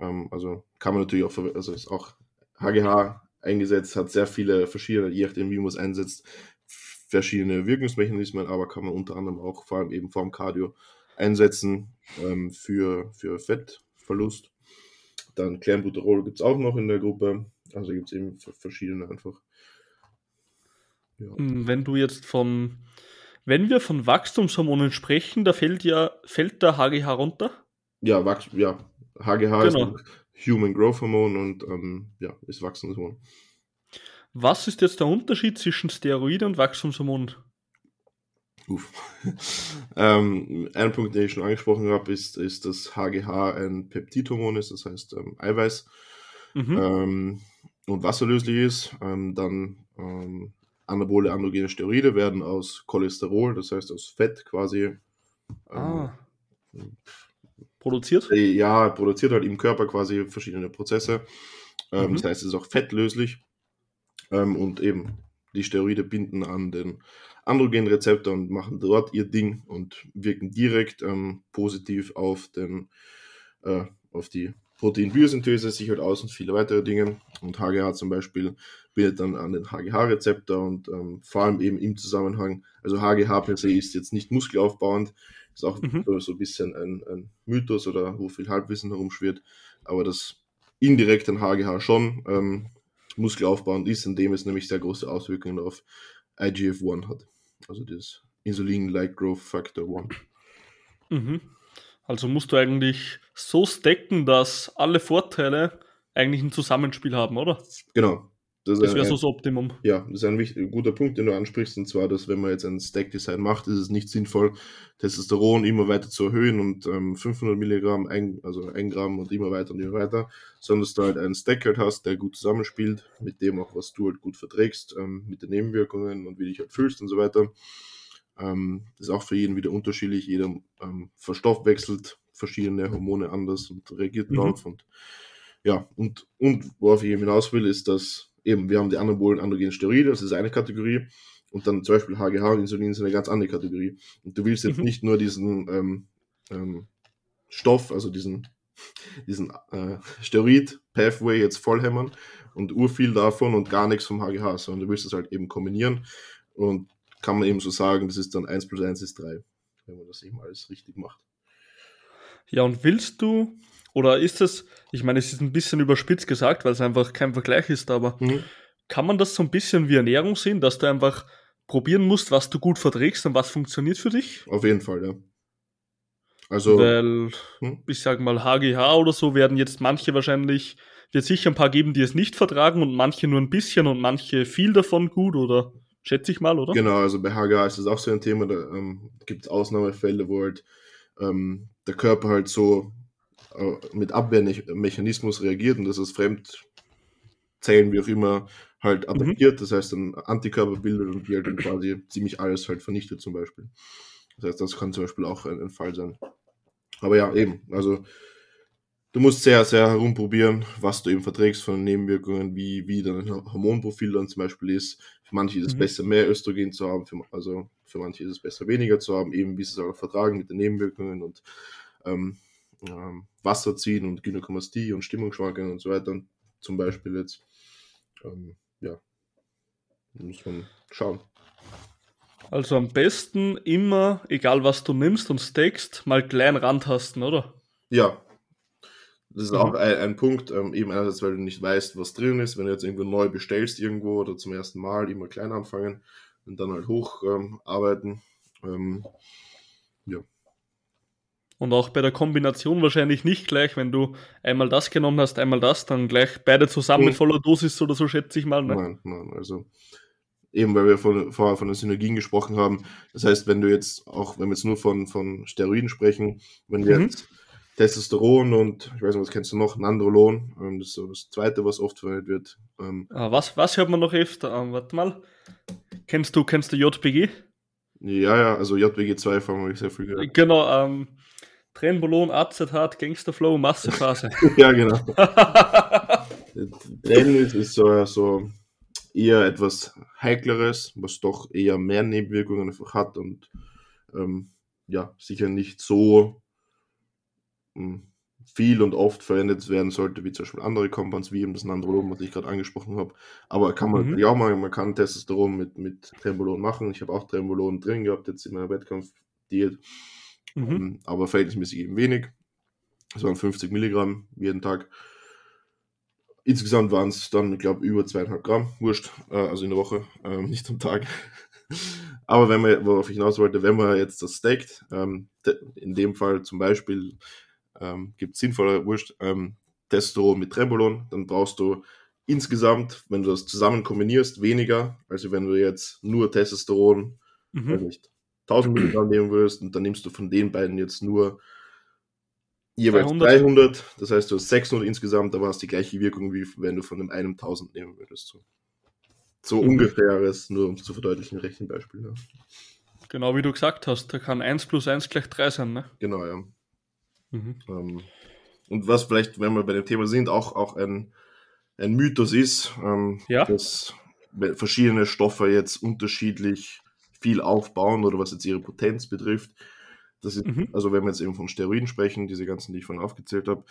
Ähm, also kann man natürlich auch, also ist auch HGH eingesetzt, hat sehr viele verschiedene, je nachdem wie man es einsetzt, verschiedene Wirkungsmechanismen, aber kann man unter anderem auch vor allem eben vorm Cardio einsetzen ähm, für, für Fettverlust. Dann Clenbuterol gibt es auch noch in der Gruppe. Also gibt es eben verschiedene einfach. Ja. Hm, wenn du jetzt von, wenn wir von Wachstumshormonen sprechen, da fällt ja, fällt der HGH runter? Ja, Wachs ja. HGH genau. ist Human Growth Hormon und ähm, ja, ist Wachstumshormon. Was ist jetzt der Unterschied zwischen Steroide und Wachstumshormonen? Uff. ähm, ein Punkt, den ich schon angesprochen habe, ist, ist, dass HGH ein Peptidhormon ist, das heißt ähm, Eiweiß mhm. ähm, und wasserlöslich ist. Ähm, dann ähm, Anabole androgene Steroide werden aus Cholesterol, das heißt aus Fett quasi. Ah. Ähm, produziert? Äh, ja, produziert halt im Körper quasi verschiedene Prozesse. Ähm, mhm. Das heißt, es ist auch fettlöslich. Ähm, und eben die Steroide binden an den Androgenrezeptor und machen dort ihr Ding und wirken direkt ähm, positiv auf, den, äh, auf die Proteinbiosynthese sich halt aus und viele weitere Dinge. Und HGH zum Beispiel bindet dann an den HGH-Rezeptor und ähm, vor allem eben im Zusammenhang, also HGH per se ist jetzt nicht muskelaufbauend, ist auch mhm. so ein bisschen ein, ein, Mythos oder wo viel Halbwissen herumschwirrt, aber das indirekt an HGH schon ähm, muskelaufbauend ist, indem es nämlich sehr große Auswirkungen auf IGF-1 hat, also das Insulin-like Growth Factor 1. Mhm. Also musst du eigentlich so stacken, dass alle Vorteile eigentlich ein Zusammenspiel haben, oder? Genau. Das, das wäre so das Optimum. Ja, das ist ein, wichtig, ein, guter Punkt, den du ansprichst, und zwar, dass wenn man jetzt ein Stack-Design macht, ist es nicht sinnvoll, Testosteron immer weiter zu erhöhen und ähm, 500 Milligramm, ein, also 1 Gramm und immer weiter und immer weiter, sondern dass du halt einen Stack halt hast, der gut zusammenspielt, mit dem auch, was du halt gut verträgst, ähm, mit den Nebenwirkungen und wie dich halt fühlst und so weiter. Ähm, das ist auch für jeden wieder unterschiedlich, jeder ähm, verstoffwechselt verschiedene Hormone anders und reagiert mhm. darauf und ja, und, und worauf ich eben hinaus will, ist, dass eben, wir haben die anabolen androgenen Steroide, das ist eine Kategorie. Und dann zum Beispiel HGH und Insulin sind eine ganz andere Kategorie. Und du willst jetzt mhm. nicht nur diesen ähm, ähm, Stoff, also diesen, diesen äh, Steroid-Pathway jetzt vollhämmern und urviel davon und gar nichts vom HGH, sondern du willst es halt eben kombinieren. Und kann man eben so sagen, das ist dann 1 plus 1 ist 3, wenn man das eben alles richtig macht. Ja, und willst du oder ist es, ich meine, es ist ein bisschen überspitzt gesagt, weil es einfach kein Vergleich ist, aber mhm. kann man das so ein bisschen wie Ernährung sehen, dass du einfach probieren musst, was du gut verträgst und was funktioniert für dich? Auf jeden Fall, ja. Also, weil, hm? ich sag mal, HGH oder so werden jetzt manche wahrscheinlich, wird sicher ein paar geben, die es nicht vertragen und manche nur ein bisschen und manche viel davon gut oder schätze ich mal, oder? Genau, also bei HGH ist das auch so ein Thema, da ähm, gibt es Ausnahmefälle, wo halt ähm, der Körper halt so äh, mit Abwehrmechanismus reagiert und das ist Fremdzellen, wie auch immer, halt attackiert, mhm. das heißt dann Antikörper bildet und die halt dann quasi ziemlich alles halt vernichtet zum Beispiel. Das heißt, das kann zum Beispiel auch ein, ein Fall sein. Aber ja, eben, also du musst sehr, sehr herumprobieren, was du eben verträgst von Nebenwirkungen, wie, wie dein Hormonprofil dann zum Beispiel ist. Für manche ist es mhm. besser, mehr Östrogen zu haben, für, also für manche ist es besser, weniger zu haben, eben wie sie es auch vertragen mit den Nebenwirkungen und ähm, ähm, Wasser ziehen und Gynäkomastie und Stimmungsschwankungen und so weiter, zum Beispiel jetzt. Ähm, ja, muss man schauen. Also am besten immer, egal was du nimmst und steckst, mal klein rantasten, oder? Ja. Das ist mhm. auch ein, ein Punkt, ähm, eben einerseits, weil du nicht weißt, was drin ist, wenn du jetzt irgendwo neu bestellst irgendwo oder zum ersten Mal immer klein anfangen und dann halt hoch ähm, arbeiten. Ähm, ja. Und auch bei der Kombination wahrscheinlich nicht gleich, wenn du einmal das genommen hast, einmal das, dann gleich beide zusammen mit voller Dosis oder so, schätze ich mal. Ne? Nein, nein, also eben weil wir von, vorher von den Synergien gesprochen haben. Das heißt, wenn du jetzt, auch wenn wir jetzt nur von, von Steroiden sprechen, wenn wir mhm. jetzt Testosteron und, ich weiß nicht, was kennst du noch, Nandrolon, ähm, das ist so das zweite, was oft verwendet wird. Ähm, ah, was, was hört man noch öfter? Ähm, warte mal. Kennst du, kennst du JPG? Ja, ja, also JPG 2 habe ich sehr viel gehört. Genau, ähm, Trenbolon, Acetat, Gangsterflow, Massephase. ja, genau. Tren ist, ist so, so eher etwas Heikleres, was doch eher mehr Nebenwirkungen einfach hat und ähm, ja, sicher nicht so viel und oft verwendet werden sollte, wie zum Beispiel andere Compounds, wie eben das Nandrolon, was ich gerade angesprochen habe. Aber kann man mhm. ja auch machen, man kann Testosteron mit, mit Trembolon machen. Ich habe auch Trembolon drin gehabt, jetzt in meiner Wettkampfdiät. Mhm. Ähm, aber verhältnismäßig eben wenig. Es waren 50 Milligramm jeden Tag. Insgesamt waren es dann, ich glaube, über zweieinhalb Gramm, wurscht, äh, also in der Woche, äh, nicht am Tag. Aber wenn man, worauf ich hinaus wollte, wenn man jetzt das stackt, ähm, in dem Fall zum Beispiel ähm, gibt es sinnvoller, wurscht, ähm, Testosteron mit Trembolon, dann brauchst du insgesamt, wenn du das zusammen kombinierst, weniger, als wenn du jetzt nur Testosteron, mhm. nicht, 1000 Milligramm nehmen würdest und dann nimmst du von den beiden jetzt nur jeweils 300. 300. Das heißt, du hast 600 insgesamt, aber hast die gleiche Wirkung, wie wenn du von dem einen 1000 nehmen würdest. So, so mhm. ungefähr ist, nur um es zu verdeutlichen, Rechenbeispiel. Ja. Genau wie du gesagt hast, da kann 1 plus 1 gleich 3 sein, ne? Genau, ja. Mhm. Ähm, und was vielleicht, wenn wir bei dem Thema sind, auch, auch ein, ein Mythos ist, ähm, ja? dass verschiedene Stoffe jetzt unterschiedlich viel aufbauen oder was jetzt ihre Potenz betrifft. Das ist, mhm. Also wenn wir jetzt eben von Steroiden sprechen, diese ganzen, die ich vorhin aufgezählt habe,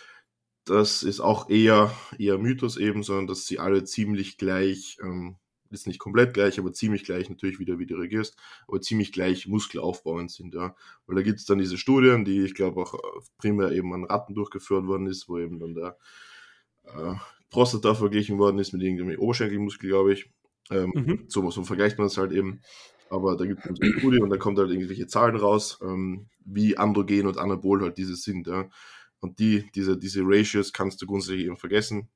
das ist auch eher, eher Mythos eben, sondern dass sie alle ziemlich gleich, ähm, ist nicht komplett gleich, aber ziemlich gleich, natürlich wieder wie du reagierst, aber ziemlich gleich muskelaufbauend sind, ja. Weil da gibt es dann diese Studien, die ich glaube auch primär eben an Ratten durchgeführt worden ist, wo eben dann der äh, Prostata verglichen worden ist mit irgendeinem Oberschenkelmuskel, glaube ich. Ähm, mhm. so, so vergleicht man es halt eben. aber da gibt es eine Studie und da kommt halt irgendwelche Zahlen raus, ähm, wie androgen und anabol halt diese sind. Ja. Und die, diese, diese Ratios kannst du grundsätzlich eben vergessen,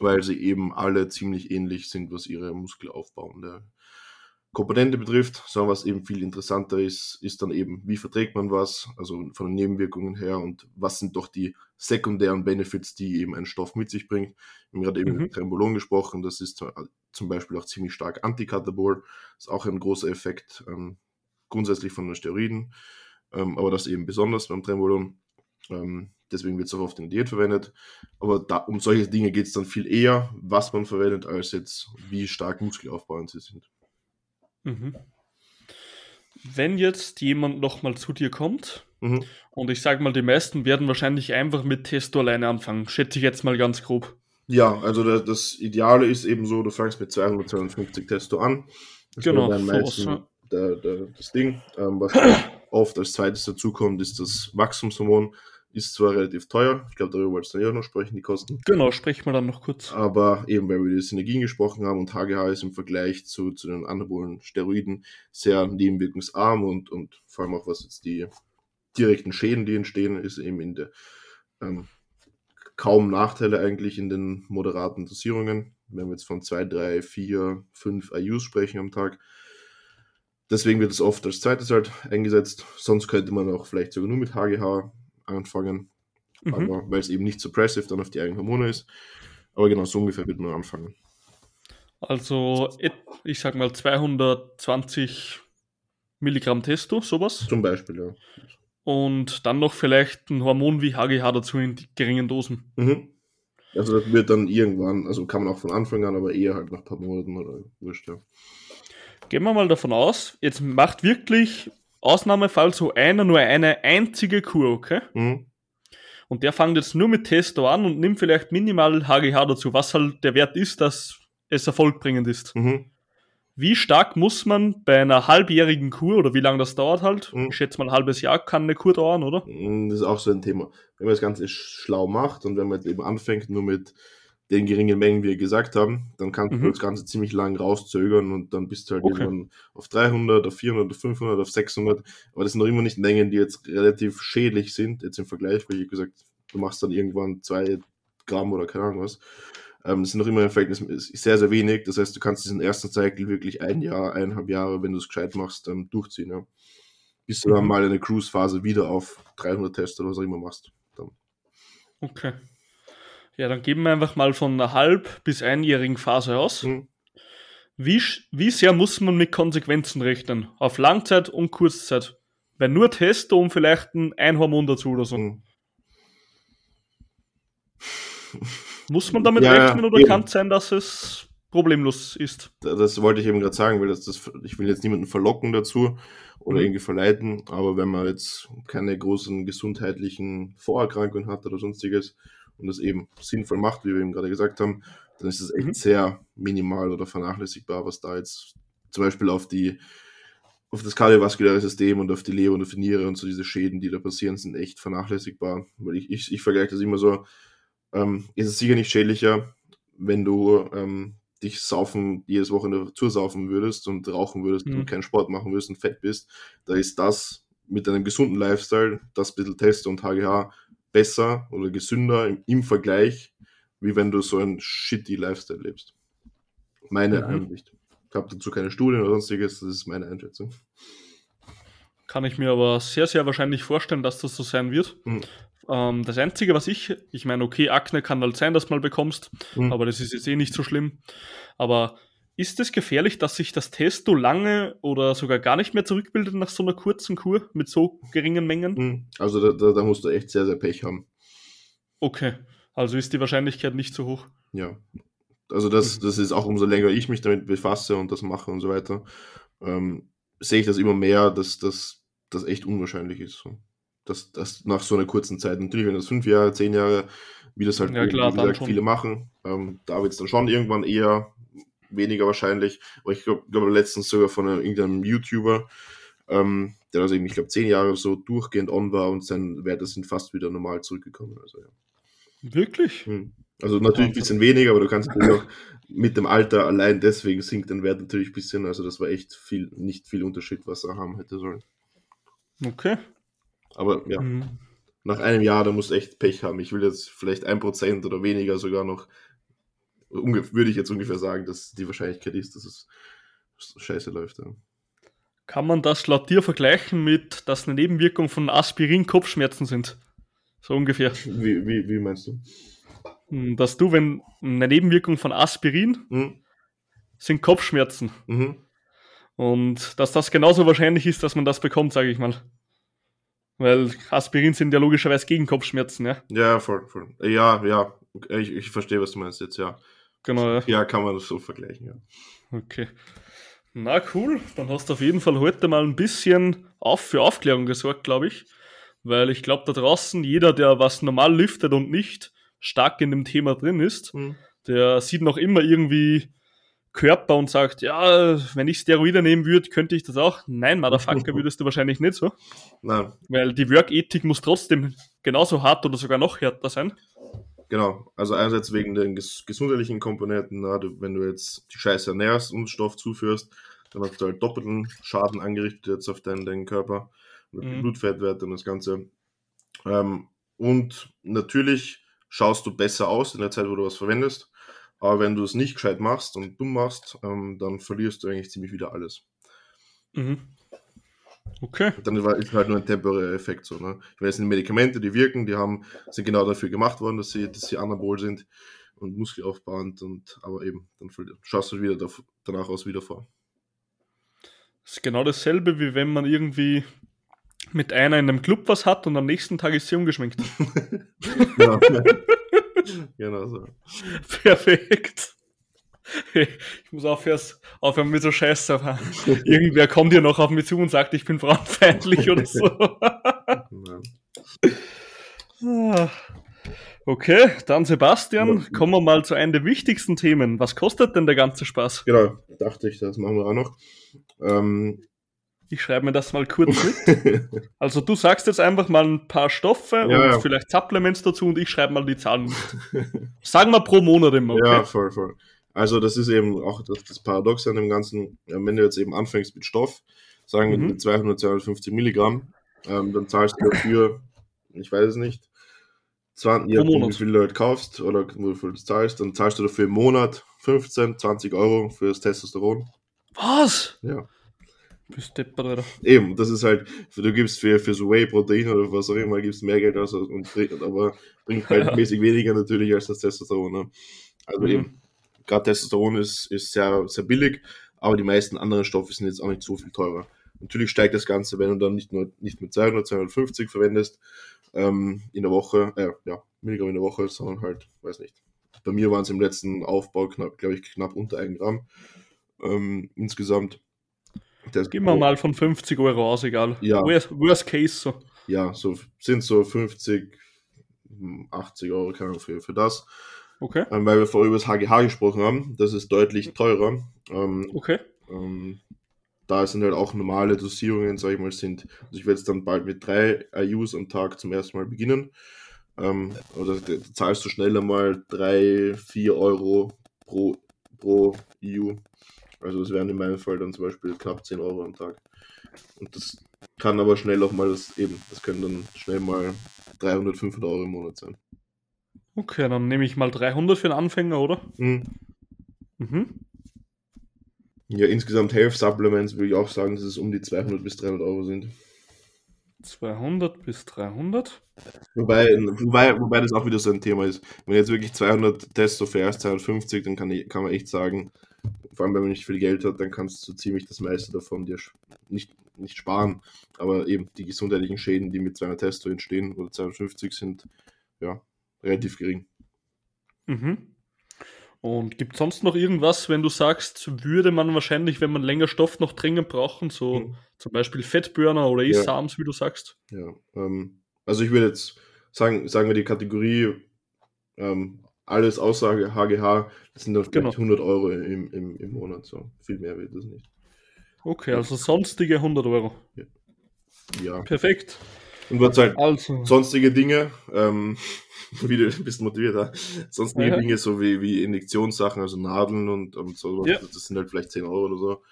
weil sie eben alle ziemlich ähnlich sind, was ihre muskelaufbauende Komponente betrifft, sondern was eben viel interessanter ist, ist dann eben, wie verträgt man was, also von den Nebenwirkungen her und was sind doch die sekundären Benefits, die eben ein Stoff mit sich bringt. Wir haben gerade eben mhm. mit Trembolon gesprochen, das ist zum Beispiel auch ziemlich stark antikatabol, ist auch ein großer Effekt ähm, grundsätzlich von den Steroiden, ähm, aber das eben besonders beim Trembolon. Ähm, deswegen wird es auch oft in der Diät verwendet. Aber da, um solche Dinge geht es dann viel eher, was man verwendet, als jetzt, wie stark muskelaufbauend sie sind. Mhm. Wenn jetzt jemand nochmal zu dir kommt, mhm. und ich sage mal, die meisten werden wahrscheinlich einfach mit Testo alleine anfangen, schätze ich jetzt mal ganz grob. Ja, also das, das Ideale ist eben so, du fängst mit 252 Testo an. Das genau, dann meistens ja. der, der, das Ding. Ähm, was oft als zweites dazukommt, ist das Wachstumshormon. Ist zwar relativ teuer, ich glaube, darüber wolltest du ja noch sprechen, die Kosten. Genau, sprechen wir dann noch kurz. Aber eben, weil wir über die Synergien gesprochen haben und HGH ist im Vergleich zu, zu den anabolen Steroiden sehr nebenwirkungsarm und, und vor allem auch was jetzt die direkten Schäden, die entstehen, ist eben in der ähm, kaum Nachteile eigentlich in den moderaten Dosierungen. Wenn wir jetzt von 2, 3, 4, 5 IUs sprechen am Tag. Deswegen wird es oft als zweites halt eingesetzt. Sonst könnte man auch vielleicht sogar nur mit HGH anfangen, mhm. aber weil es eben nicht suppressive dann auf die eigenen Hormone ist. Aber genau so ungefähr wird man anfangen. Also, ich sag mal 220 Milligramm Testo, sowas. Zum Beispiel, ja. Und dann noch vielleicht ein Hormon wie HGH dazu in geringen Dosen. Mhm. Also das wird dann irgendwann, also kann man auch von Anfang an, aber eher halt nach ein paar Monaten oder wurscht, ja. Gehen wir mal davon aus, jetzt macht wirklich Ausnahmefall so einer nur eine einzige Kur, okay? Mhm. Und der fängt jetzt nur mit Testo an und nimmt vielleicht minimal HGH dazu, was halt der Wert ist, dass es erfolgbringend ist. Mhm. Wie stark muss man bei einer halbjährigen Kur oder wie lange das dauert halt? Mhm. Ich schätze mal, ein halbes Jahr kann eine Kur dauern, oder? Mhm, das ist auch so ein Thema. Wenn man das Ganze schlau macht und wenn man eben anfängt, nur mit den geringen Mengen, wie wir gesagt haben, dann kannst mhm. du das Ganze ziemlich lang rauszögern und dann bist du halt okay. irgendwann auf 300, auf 400, auf 500, auf 600. Aber das sind noch immer nicht Mengen, die jetzt relativ schädlich sind, jetzt im Vergleich, weil ich gesagt, du machst dann irgendwann zwei Gramm oder keine Ahnung was. Ähm, das sind noch immer im Verhältnis sehr, sehr wenig. Das heißt, du kannst diesen ersten Cycle wirklich ein Jahr, eineinhalb Jahre, wenn du es gescheit machst, ähm, durchziehen. Ja. Bis du mhm. dann mal eine Cruise-Phase wieder auf 300 Tests oder was auch immer machst. Dann. Okay. Ja, dann geben wir einfach mal von einer halb- bis einjährigen Phase aus. Mhm. Wie, wie sehr muss man mit Konsequenzen rechnen? Auf Langzeit und Kurzzeit? Wenn nur Testo und vielleicht ein Hormon dazu oder so. Mhm. Muss man damit ja, rechnen oder kann es sein, dass es problemlos ist? Das wollte ich eben gerade sagen, weil das, das, ich will jetzt niemanden verlocken dazu oder mhm. irgendwie verleiten, aber wenn man jetzt keine großen gesundheitlichen Vorerkrankungen hat oder sonstiges, und das eben sinnvoll macht, wie wir eben gerade gesagt haben, dann ist es echt mhm. sehr minimal oder vernachlässigbar, was da jetzt zum Beispiel auf die auf das kardiovaskuläre System und auf die Leber und auf die Niere und so diese Schäden, die da passieren, sind echt vernachlässigbar. Weil ich, ich, ich vergleiche das immer so, ähm, ist es sicher nicht schädlicher, wenn du ähm, dich saufen, jedes Wochenende zusaufen würdest und rauchen würdest mhm. und keinen Sport machen würdest und fett bist. Da ist das mit einem gesunden Lifestyle, das bisschen Test und HGH besser oder gesünder im, im Vergleich, wie wenn du so ein shitty Lifestyle lebst. Meine mhm. Ansicht. Ich habe dazu keine Studien oder sonstiges, das ist meine Einschätzung. Kann ich mir aber sehr, sehr wahrscheinlich vorstellen, dass das so sein wird. Mhm. Ähm, das Einzige, was ich, ich meine, okay, Akne kann halt sein, dass du mal bekommst, mhm. aber das ist jetzt eh nicht so schlimm. Aber ist es gefährlich, dass sich das Testo lange oder sogar gar nicht mehr zurückbildet nach so einer kurzen Kur mit so geringen Mengen? Hm, also da, da, da musst du echt sehr, sehr Pech haben. Okay, also ist die Wahrscheinlichkeit nicht so hoch. Ja, also das, mhm. das ist auch umso länger ich mich damit befasse und das mache und so weiter, ähm, sehe ich das immer mehr, dass das echt unwahrscheinlich ist. So. Dass das nach so einer kurzen Zeit, natürlich, wenn das fünf Jahre, zehn Jahre, wie das halt ja, klar, wie gesagt, viele machen, ähm, da wird es dann schon irgendwann eher weniger wahrscheinlich. Aber ich glaube glaub letztens sogar von einem, irgendeinem YouTuber, ähm, der also eben, ich glaube, zehn Jahre so durchgehend on war und seine Werte sind fast wieder normal zurückgekommen. Also, ja. Wirklich? Hm. Also natürlich ein bisschen weniger, aber du kannst natürlich auch mit dem Alter allein deswegen sinkt der Wert natürlich ein bisschen. Also das war echt viel, nicht viel Unterschied, was er haben hätte sollen. Okay. Aber ja, Mhm. nach einem Jahr, da musst du echt Pech haben. Ich will jetzt vielleicht ein Prozent oder weniger sogar noch, würde ich jetzt ungefähr sagen, dass die Wahrscheinlichkeit ist, dass es scheiße läuft. Ja. Kann man das laut dir vergleichen mit, dass eine Nebenwirkung von Aspirin Kopfschmerzen sind? So ungefähr. Wie, wie, wie meinst du? Hm, Dass du, wenn eine Nebenwirkung von Aspirin Mhm. sind Kopfschmerzen. Mhm. Und dass das genauso wahrscheinlich ist, dass man das bekommt, sage ich mal. Weil Aspirin sind ja logischerweise gegen Kopfschmerzen, ja. Ja, voll, voll. Ja, ja, ich, ich verstehe, was du meinst jetzt, ja. Genau, ja. Ja, kann man das so vergleichen, ja. Okay. Na cool, dann hast du auf jeden Fall heute mal ein bisschen auf für Aufklärung gesorgt, glaube ich. Weil ich glaube, da draußen jeder, der was normal lüftet und nicht stark in dem Thema drin ist, Mhm. der sieht noch immer irgendwie Körper und sagt, ja, wenn ich Steroide nehmen würde, könnte ich das auch. Nein, Motherfucker, würdest du wahrscheinlich nicht so. Nein, Weil die Work-Ethik muss trotzdem genauso hart oder sogar noch härter sein. Genau. Also einerseits wegen den ges gesundheitlichen Komponenten, na, du, wenn du jetzt die Scheiße ernährst und Stoff zuführst, dann hast du halt doppelten Schaden angerichtet jetzt auf deinen, deinen Körper, mit Mhm. Blutfettwert und das Ganze. Ähm, und natürlich schaust du besser aus in der Zeit, wo du was verwendest. Aber wenn du es nicht gescheit machst und dumm machst, ähm, dann verlierst du eigentlich ziemlich wieder alles. Mhm. Okay. Dann war- ist halt nur ein temporärer Effekt so. Ne? Ich meine, es sind Medikamente, die wirken, die haben, sind genau dafür gemacht worden, dass sie, dass sie anabol sind und muskelaufbauend und aber eben, dann schaust du wieder danach aus wieder vor. Das ist genau dasselbe, wie wenn man irgendwie mit einer in einem Club was hat und am nächsten Tag ist sie umgeschminkt. Genau, genau so. Perfekt. Ich muss aufhören, aufhören mit so Scheiße. aber Irgendwer kommt hier noch auf mich zu und sagt, ich bin frauenfeindlich oder so. Ja. Ah. Okay, dann Sebastian, kommen wir mal zu einem der wichtigsten Themen. Was kostet denn der ganze Spaß? Genau, dachte ich, das machen wir auch noch. Ähm, Ich schreibe mir das mal kurz mit. Also du sagst jetzt einfach mal ein paar Stoffe und Ja, ja. vielleicht Supplements dazu und ich schreibe mal die Zahlen. mit. Sagen wir pro Monat immer, okay? Ja, voll, voll. Also das ist eben auch das, das Paradox an dem Ganzen. Ja, Wenn du jetzt eben anfängst mit Stoff, sagen wir Mhm. mit 200, 250 Milligramm, ähm, dann zahlst du dafür, ich weiß es nicht, 20, je Pro nachdem, Monat. wie viel du halt kaufst oder wie viel du zahlst, dann zahlst du dafür im Monat 15, 20 Euro für das Testosteron. Was? Ja. Bist deppert, Alter. Eben, das ist halt, du gibst für, für so Whey-Protein oder was auch immer, gibst mehr Geld aus, und, aber bringt halt Ja. mäßig weniger natürlich als das Testosteron. Ne? Also Mhm. eben, gerade Testosteron ist, ist sehr, sehr billig, aber die meisten anderen Stoffe sind jetzt auch nicht so viel teurer. Natürlich steigt das Ganze, wenn du dann nicht nur nicht mit 200, 250 verwendest ähm, in der Woche, äh, ja, Milligramm in der Woche, sondern halt, weiß nicht. Bei mir waren es im letzten Aufbau, knapp, glaube ich, knapp unter 1 Gramm ähm, insgesamt. Das- Gehen wir mal von 50 Euro aus, egal. Ja. Worst, worst case so. ja, so sind so 50, hm, 80 Euro keine Ahnung, für, für das. Okay, Ähm, weil wir vorher über das HGH gesprochen haben, das ist deutlich teurer. Ähm, okay. ähm, da sind halt auch normale Dosierungen, sag ich mal, sind. Also ich werde jetzt dann bald mit drei IUs am Tag zum ersten Mal beginnen. Ähm, oder da zahlst du schneller mal 3, 4 Euro pro, pro EU. Also das wären in meinem Fall dann zum Beispiel knapp 10 Euro am Tag. Und das kann aber schnell auch mal das eben, das können dann schnell mal 300, 500 Euro im Monat sein. Okay, dann nehme ich mal 300 für den Anfänger, oder? Hm. Mhm. Ja, insgesamt Health Supplements würde ich auch sagen, dass es um die 200 bis 300 Euro sind. 200 bis 300. Wobei, wobei, wobei das auch wieder so ein Thema ist. Wenn jetzt wirklich 200 Testo fährst, 250, dann kann, ich, kann man echt sagen, vor allem wenn man nicht viel Geld hat, dann kannst du ziemlich das meiste davon dir nicht, nicht sparen. Aber eben die gesundheitlichen Schäden, die mit 200 Testo entstehen oder 250 sind, ja, relativ gering. Mhm. Und gibt sonst noch irgendwas, wenn du sagst, würde man wahrscheinlich, wenn man länger Stoff noch dringend brauchen, so Mhm. zum Beispiel Fettburner oder Ja. E-Sams, wie du sagst? Ja, ähm, also ich würde jetzt sagen, sagen wir die Kategorie ähm, alles außer HGH, das sind dann vielleicht Genau. 100 Euro im, im, im Monat, so viel mehr wird das nicht. Okay, also sonstige 100 Euro. Ja, Perfekt. Und was halt Also, sonstige Dinge, ähm, wie du bist motiviert, ja? sonstige Ja. Dinge, so wie, wie Injektionssachen, also Nadeln und, und so, Ja. das sind halt vielleicht 10 Euro oder so,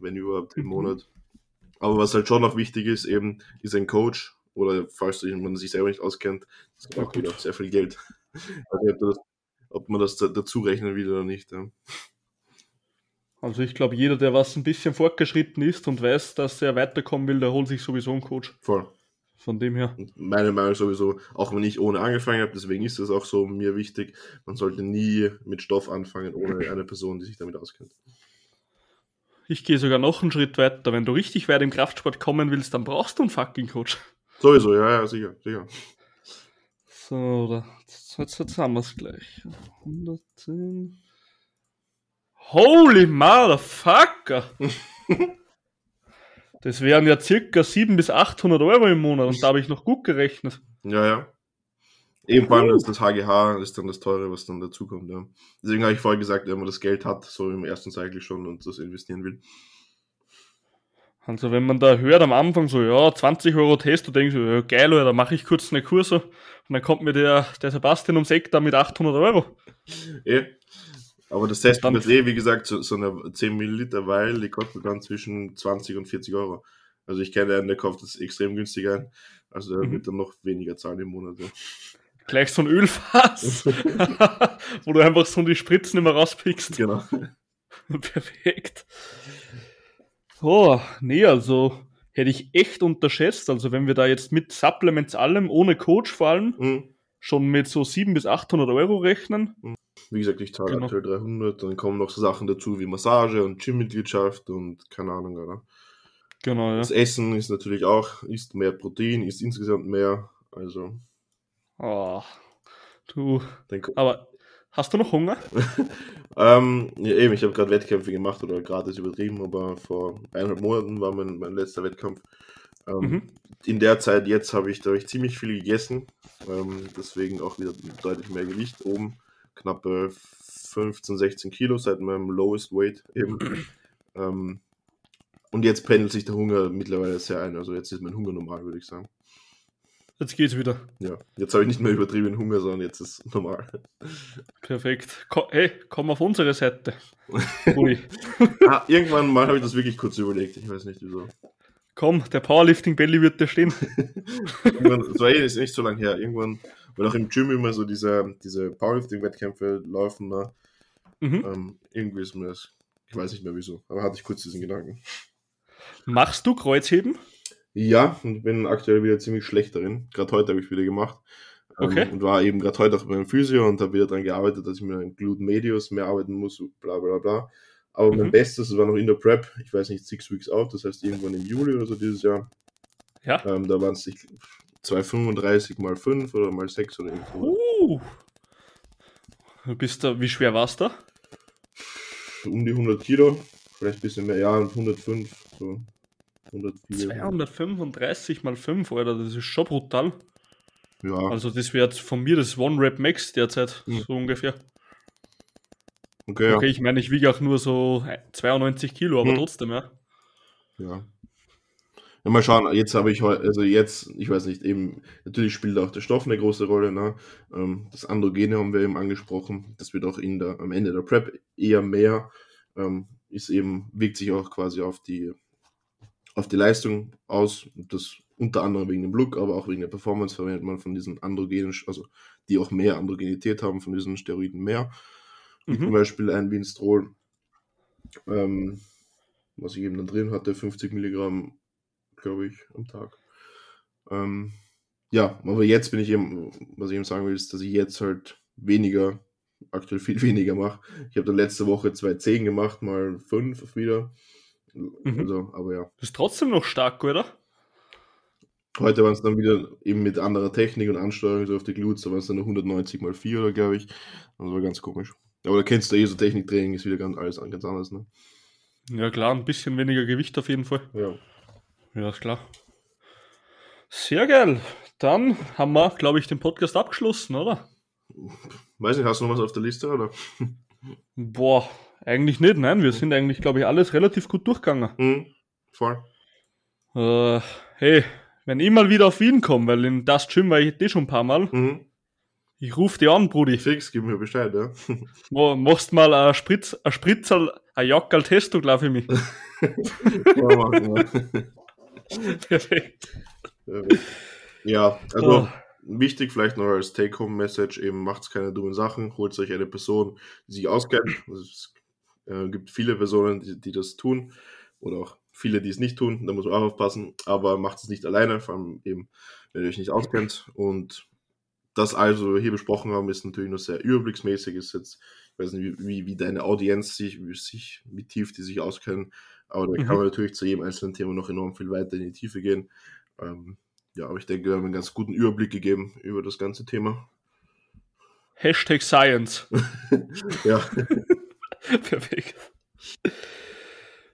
wenn überhaupt im Mhm. Monat. Aber was halt schon noch wichtig ist, eben, ist ein Coach, oder falls man sich selber nicht auskennt, das gibt auch wieder sehr viel Geld. Also, ob, man das da, dazu rechnen will oder nicht. Ja. also ich glaube, jeder, der was ein bisschen fortgeschritten ist und weiß, dass er weiterkommen will, der holt sich sowieso einen Coach. Voll. Von dem her. Meine Meinung sowieso, auch wenn ich ohne angefangen habe, deswegen ist es auch so mir wichtig, man sollte nie mit Stoff anfangen, ohne eine Person, die sich damit auskennt. Ich gehe sogar noch einen Schritt weiter. Wenn du richtig weit im Kraftsport kommen willst, dann brauchst du einen fucking Coach. Sowieso, ja, ja, sicher, sicher. So, jetzt, jetzt haben wir es gleich. 110. Holy motherfucker! das wären ja circa 700 bis 800 Euro im Monat und da habe ich noch gut gerechnet. Ja, ja. Eben vor allem das, das HGH ist dann das Teure, was dann dazukommt. Ja. Deswegen habe ich vorher gesagt, wenn man das Geld hat, so im ersten Cycle schon und das investieren will. Also wenn man da hört am Anfang so, ja, 20 Euro Test, du denkst, ja, geil, oder mache ich kurz eine Kurse und dann kommt mir der, der Sebastian ums Eck da mit 800 Euro. Eh. Aber das Test Dann- wird eh, wie gesagt, so, so eine 10 Milliliter Weil, die kostet dann zwischen 20 und 40 Euro. Also ich kenne einen, der kauft das extrem günstig ein. Also der Mhm. wird dann noch weniger zahlen im Monat. Ja. Gleich so ein Ölfass, wo du einfach so die Spritzen immer rauspickst. Genau. Perfekt. Oh, nee, also hätte ich echt unterschätzt. Also wenn wir da jetzt mit Supplements allem, ohne Coach vor allem, Mhm. schon mit so 700 bis 800 Euro rechnen. Wie gesagt, ich zahle Genau. aktuell 300, dann kommen noch so Sachen dazu wie Massage und Gymmitgliedschaft und keine Ahnung, oder? Genau, ja. Das Essen ist natürlich auch, isst mehr Protein, isst insgesamt mehr. Also, Oh, du, aber hast du noch Hunger? ähm, ja, eben, ich habe gerade Wettkämpfe gemacht oder gerade ist übertrieben, aber vor eineinhalb Monaten war mein, mein letzter Wettkampf. Ähm, Mhm. In der Zeit jetzt habe ich, da hab ich ziemlich viel gegessen, ähm, deswegen auch wieder deutlich mehr Gewicht oben. Knappe 15, 16 Kilo seit meinem Lowest Weight eben. ähm, und jetzt pendelt sich der Hunger mittlerweile sehr ein. Also jetzt ist mein Hunger normal, würde ich sagen. Jetzt geht's wieder. Ja, jetzt habe ich nicht mehr übertrieben Hunger, sondern jetzt ist es normal. Perfekt. Ko hey, komm auf unsere Seite. Ui. ah, irgendwann mal habe ich das wirklich kurz überlegt. Ich weiß nicht wieso. Komm, der Powerlifting Belly wird da stehen. Das war eh ist nicht so lange her. Irgendwann, weil auch im Gym immer so diese, diese Powerlifting-Wettkämpfe laufen. Ne? Mhm. Ähm, irgendwie ist mir das, ich weiß nicht mehr wieso, aber hatte ich kurz diesen Gedanken. Machst du Kreuzheben? Ja, und bin aktuell wieder ziemlich schlecht darin. Gerade heute habe ich wieder gemacht. Ähm, Okay. Und war eben gerade heute auch beim Physio und habe wieder daran gearbeitet, dass ich mit einem Gluten Medius mehr arbeiten muss, bla bla bla. Aber mein Mhm. Bestes das war noch in der Prep, ich weiß nicht, Six Weeks Out, das heißt irgendwann im Juli oder so dieses Jahr. Ja. Ähm, da waren es 235 mal 5 oder mal 6 oder irgendwo. Uh. Du bist da, wie schwer warst du? Um die 100 Kilo, vielleicht ein bisschen mehr, ja, 105, so 104. 235 mal 5, Alter, das ist schon brutal. Ja, Also das wäre jetzt von mir das One Rep Max derzeit, Mhm. so ungefähr. okay, Okay, ich meine, ich wiege auch nur so 92 Kilo, aber Mhm. trotzdem, ja. ja. Ja, mal schauen, jetzt habe ich heute, also jetzt, ich weiß nicht, eben, natürlich spielt auch der Stoff eine große Rolle, ne? Ähm, das Androgene haben wir eben angesprochen, das wird auch in der, am Ende der Prep eher mehr, ähm, ist eben, wirkt sich auch quasi auf die, auf die Leistung aus, das unter anderem wegen dem Look, aber auch wegen der Performance verwendet man von diesen Androgenen, also die auch mehr Androgenität haben, von diesen Steroiden mehr, wie zum Mhm. Beispiel ein Winstrol, ähm, was ich eben dann drin hatte, 50 Milligramm glaube ich, am Tag. Ähm, ja, aber jetzt bin ich eben, was ich eben sagen will, ist, dass ich jetzt halt weniger, aktuell viel weniger mache. Ich habe dann letzte Woche zwei 10 gemacht, mal 5 wieder. Mhm. Also, aber ja. Das ist trotzdem noch stark, oder? Heute waren es dann wieder eben mit anderer Technik und Ansteuerung so auf die Glutes, da waren es dann nur 190 mal 4 oder glaube ich. Das war ganz komisch. Aber da kennst du eh so Techniktraining, ist wieder ganz alles ganz anders, ne? Ja klar, ein bisschen weniger Gewicht auf jeden Fall. Ja. Ja, ist klar. Sehr geil. Dann haben wir, glaube ich, den Podcast abgeschlossen, oder? Weiß nicht, hast du noch was auf der Liste, oder? Boah, eigentlich nicht, nein. Wir sind eigentlich, glaube ich, alles relativ gut durchgegangen. Hm, voll. Äh, hey, wenn ich mal wieder auf Wien komme, weil in das Gym war ich eh schon ein paar Mal, Mhm. ich rufe dich an, Brudi. Fix, gib mir Bescheid, ja. Machst mal ein Spritz, ein Spritzerl, ein Jackerl Testo, glaub ich mich. Man machen, ja. Perfekt. Ja, also Oh. wichtig vielleicht noch als Take-Home-Message, eben macht's keine dummen Sachen, holt euch eine Person, die sich auskennt. Also Es äh, gibt viele Personen, die, die das tun oder auch viele, die es nicht tun, da muss man auch aufpassen, aber macht es nicht alleine, vor allem eben, wenn ihr euch nicht auskennt und das also wir hier besprochen haben, ist natürlich nur sehr überblicksmäßig, ist jetzt, ich weiß nicht, wie, wie, wie deine Audienz sich, wie, sich, wie tief die sich auskennen, aber da Mhm. kann man natürlich zu jedem einzelnen Thema noch enorm viel weiter in die Tiefe gehen. Ähm, ja, aber ich denke, wir haben einen ganz guten Überblick gegeben über das ganze Thema. Hashtag Science. Ja, Perfekt.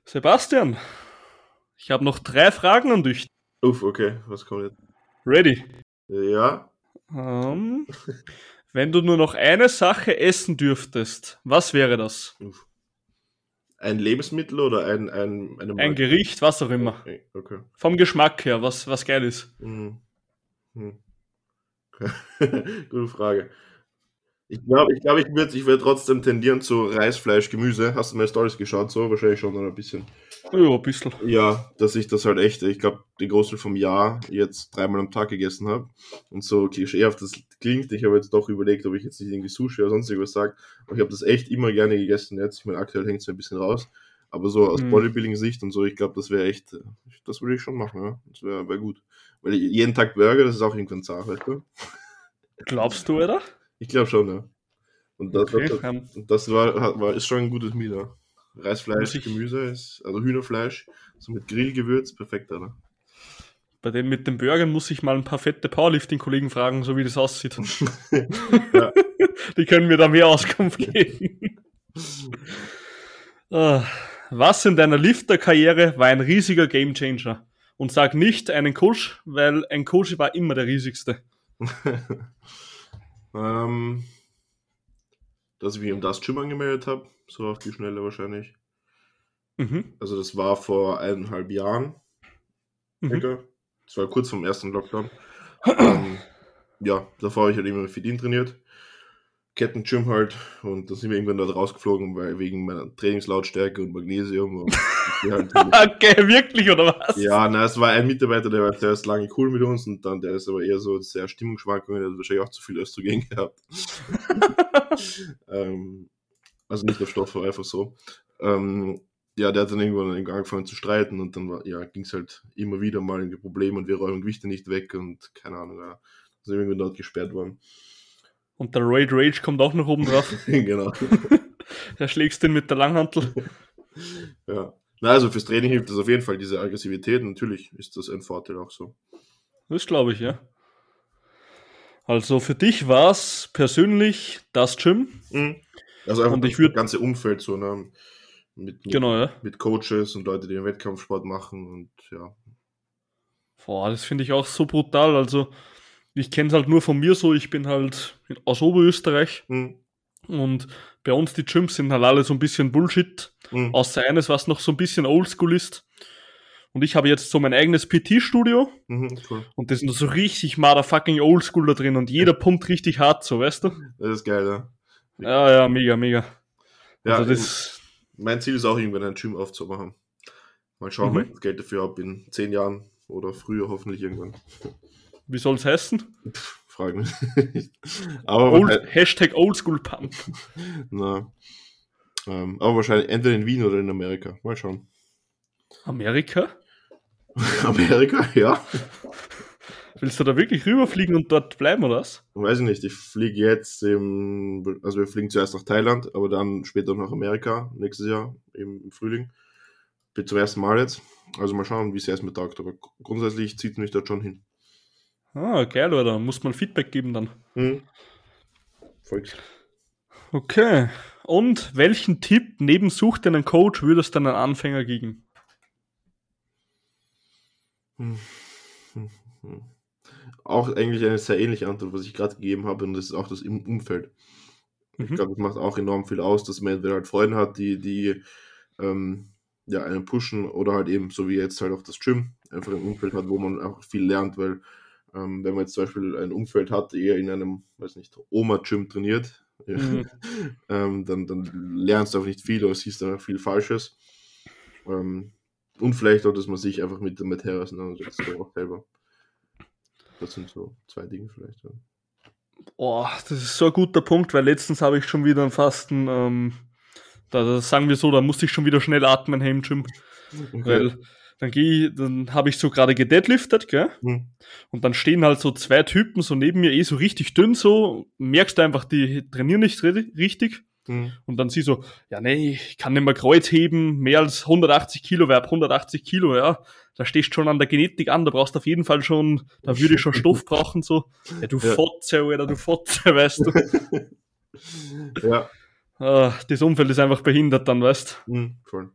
Sebastian, ich habe noch drei Fragen an dich. uff, okay, was kommt jetzt? Ready? Ja, Ähm, wenn du nur noch eine Sache essen dürftest, was wäre das? uff. Ein Lebensmittel oder ein, ein, eine Ein? Gericht, was auch immer. Okay, okay. Vom Geschmack her, was, was geil ist. Hm. Hm. Gute Frage. Ich glaube, ich, glaub, ich würde ich würd trotzdem tendieren zu Reis, Fleisch, Gemüse. Hast du meine Stories geschaut? So wahrscheinlich schon ein bisschen. Ja, ein bisschen. Ja, dass ich das halt echt, ich glaube, den Großteil vom Jahr jetzt dreimal am Tag gegessen habe. Und so klischeehaft das klingt, ich habe jetzt doch überlegt, ob ich jetzt nicht irgendwie Sushi oder sonst irgendwas sage. Aber ich habe das echt immer gerne gegessen jetzt. Ich meine, aktuell hängt es ein bisschen raus. Aber so aus Mhm. Bodybuilding-Sicht und so, ich glaube, das wäre echt, das würde ich schon machen, ja. Das wäre wär gut. Weil jeden Tag Burger, das ist auch irgendwann zart, weißt du? Glaubst du, oder? Ich glaube schon, ja. Und das, Okay, das, ähm, das war, war, ist schon ein gutes Meal, ja. Reis, Fleisch, Muss ich- Gemüse, ist, also Hühnerfleisch, so mit Grillgewürz, perfekt, oder? Bei denen mit den Burgern muss ich mal ein paar fette Powerlifting-Kollegen fragen, so wie das aussieht. Ja. Die können mir da mehr Auskunft geben. Ah, Was in deiner Lifter-Karriere war ein riesiger Gamechanger? Und sag nicht einen Coach, weil ein Coach war immer der riesigste. ähm, dass ich mich um das Gym angemeldet habe, so auf die Schnelle wahrscheinlich. Mhm. Also das war vor eineinhalb Jahren, Mhm. Das war kurz vom ersten Lockdown. ähm, ja, davor habe ich halt immer mit Fit-In trainiert. Kettengym halt. Und da sind wir irgendwann dort rausgeflogen, weil wegen meiner Trainingslautstärke und Magnesium. Und halt Okay, wirklich, oder was? Ja, na, es war ein Mitarbeiter, der war zuerst lange cool mit uns und dann, der ist aber eher so sehr Stimmungsschwankungen, der hat wahrscheinlich auch zu viel Östrogen gehabt. ähm, also nicht auf Stoffe, einfach so. Ähm, ja, der hat dann irgendwann angefangen zu streiten und dann ja, ging es halt immer wieder mal irgendwie Probleme und wir räumen Gewichte nicht weg und keine Ahnung, ja, sind wir irgendwie dort gesperrt worden. Und der Raid Rage kommt auch noch oben drauf. genau. Da schlägst du ihn mit der Langhantel. Ja. Na, also fürs Training hilft das auf jeden Fall, diese Aggressivität. Natürlich ist das ein Vorteil auch so. Das glaube ich, ja. Also für dich war es persönlich das Gym. Mhm. Also einfach Und ich das ganze Umfeld so, ne? Mit, mit, Genau, ja. mit Coaches und Leute, die den Wettkampfsport machen und ja. Boah, das finde ich auch so brutal. Also, ich kenne es halt nur von mir so. Ich bin halt aus Oberösterreich Mhm. und bei uns die Gyms sind halt alle so ein bisschen Bullshit. Mhm. Außer eines, was noch so ein bisschen oldschool ist. Und ich habe jetzt so mein eigenes PT-Studio Mhm, cool. und das ist noch so richtig motherfucking oldschool da drin und jeder pumpt richtig hart so, weißt du? Das ist geil, ja. Ja, ja, mega, mega. ja also das, mein Ziel ist auch irgendwann ein Gym aufzumachen. Mal schauen, Mhm. ob ich das Geld dafür habe in zehn Jahren oder früher hoffentlich irgendwann. wie soll es heißen? Fragen mich nicht. Aber Old, Hashtag Oldschool Pump. na, ähm, aber wahrscheinlich entweder in Wien oder in Amerika. Mal schauen. Amerika? Amerika, ja. Willst du da wirklich rüberfliegen und dort bleiben oder was? Weiß ich nicht, ich fliege jetzt im, also wir fliegen zuerst nach Thailand, aber dann später nach Amerika, nächstes Jahr, im, Frühling. Bin zum ersten Mal jetzt. Also mal schauen, wie es erst mit taugt, aber grundsätzlich zieht mich dort schon hin. Ah, geil, oder? Muss man Feedback geben dann. Hm. Folgt. Okay. Und welchen Tipp neben Such dir einen Coach würdest du einem Anfänger geben? Hm. Hm. Auch eigentlich eine sehr ähnliche Antwort, was ich gerade gegeben habe, und das ist auch das Im- Umfeld. Ich Mhm. glaube, das macht auch enorm viel aus, dass man entweder halt Freunde hat, die, die ähm, ja, einen pushen oder halt eben, so wie jetzt halt auch das Gym, einfach ein Umfeld hat, wo man auch viel lernt, weil ähm, wenn man jetzt zum Beispiel ein Umfeld hat, eher in einem, weiß nicht, Oma-Gym trainiert, mhm. ähm, dann, dann lernst du auch nicht viel oder siehst auch viel Falsches. Ähm, und vielleicht auch, dass man sich einfach mit der Materie auseinandersetzt, auch selber. Das sind so zwei Dinge vielleicht. Ja. Oh, das ist so ein guter Punkt, weil letztens habe ich schon wieder einen Fasten, ähm, da, da, sagen wir so, da musste ich schon wieder schnell atmen im Gym. Okay. Weil dann gehe ich, dann habe ich so gerade gedeadliftet, gell? Mhm. Und dann stehen halt so zwei Typen so neben mir, eh so richtig dünn so, merkst du einfach, die trainieren nicht richtig. Mhm. Und dann sie so, ja nee, ich kann nicht mehr Kreuz heben, mehr als 180 Kilo, wer 180 Kilo, ja, da stehst schon an der Genetik an, da brauchst du auf jeden Fall schon, da würde ich schon Stoff brauchen, so, ja du ja. Fotze, oder du Fotze, weißt du. ja. Ah, das Umfeld ist einfach behindert dann, weißt du. Mhm, voll.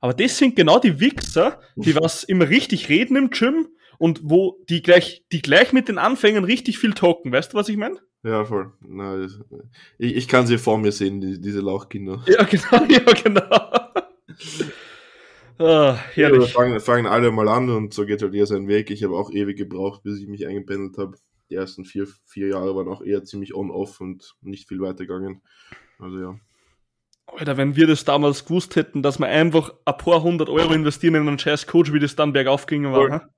Aber das sind genau die Wichser, die was immer richtig reden im Gym und wo die gleich, die gleich mit den Anfängern richtig viel talken. Weißt du, was ich meine? Ja, voll. Na, ich, ich kann sie vor mir sehen, die, diese Lauchkinder. Ja, genau, ja, genau. ah, herrlich. Ja, fangen, fangen alle mal an und so geht halt jeder seinen Weg. Ich habe auch ewig gebraucht, bis ich mich eingependelt habe. Die ersten vier, vier Jahre waren auch eher ziemlich on-off und nicht viel weitergegangen. Also ja. Alter, wenn wir das damals gewusst hätten, dass wir einfach ein paar hundert Euro investieren in einen scheiß Coach, wie das dann bergauf ging war.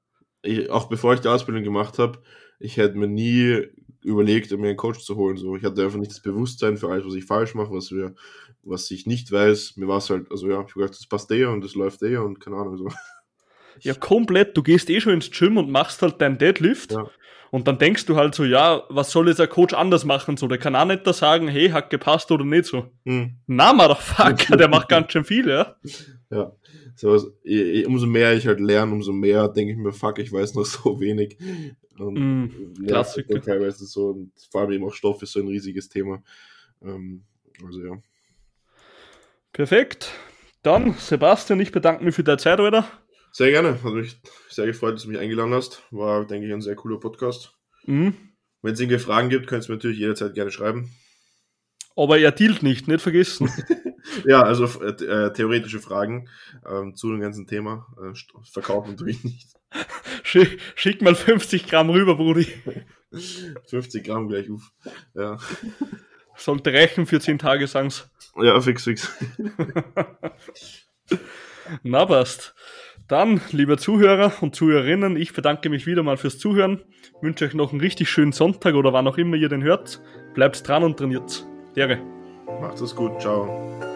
Ich, auch bevor ich die Ausbildung gemacht habe, ich hätte mir nie überlegt, mir einen Coach zu holen. So, ich hatte einfach nicht das Bewusstsein für alles, was ich falsch mache, was wir, was ich nicht weiß. Mir war es halt, also ja, ich habe gedacht, das passt eh und das läuft eh und keine Ahnung so. Ja, komplett. Du gehst eh schon ins Gym und machst halt dein Deadlift. Ja. Und dann denkst du halt so, ja, was soll jetzt ein Coach anders machen? So, der kann auch nicht da sagen, hey, hat gepasst oder nicht so. Hm. Na, Motherfucker, der macht ganz schön viel, ja. Ja. So, umso mehr ich halt lerne, umso mehr denke ich mir, fuck, ich weiß noch so wenig. Und mm, Klassiker. Teilweise so, und vor allem eben auch Stoff ist so ein riesiges Thema. Ähm, also ja. Perfekt. Dann, Sebastian, ich bedanke mich für deine Zeit, Alter. Sehr gerne. Hat mich sehr gefreut, dass du mich eingeladen hast. War, denke ich, ein sehr cooler Podcast. Mhm. Wenn es irgendwelche Fragen gibt, könnt ihr mir natürlich jederzeit gerne schreiben. Aber er dealt nicht, nicht vergessen. ja, also äh, theoretische Fragen ähm, zu dem ganzen Thema. Äh, verkaufen tue ich nicht. Schick, schick mal 50 Gramm rüber, Brudi. 50 Gramm gleich auf. Ja. Sollte reichen für 10 Tage, sagen's. Ja, fix, fix. Na, passt. Dann, liebe Zuhörer und Zuhörerinnen, ich bedanke mich wieder mal fürs Zuhören. Wünsche euch noch einen richtig schönen Sonntag oder wann auch immer ihr den hört. Bleibt dran und trainiert. Dere. Macht es gut. Ciao.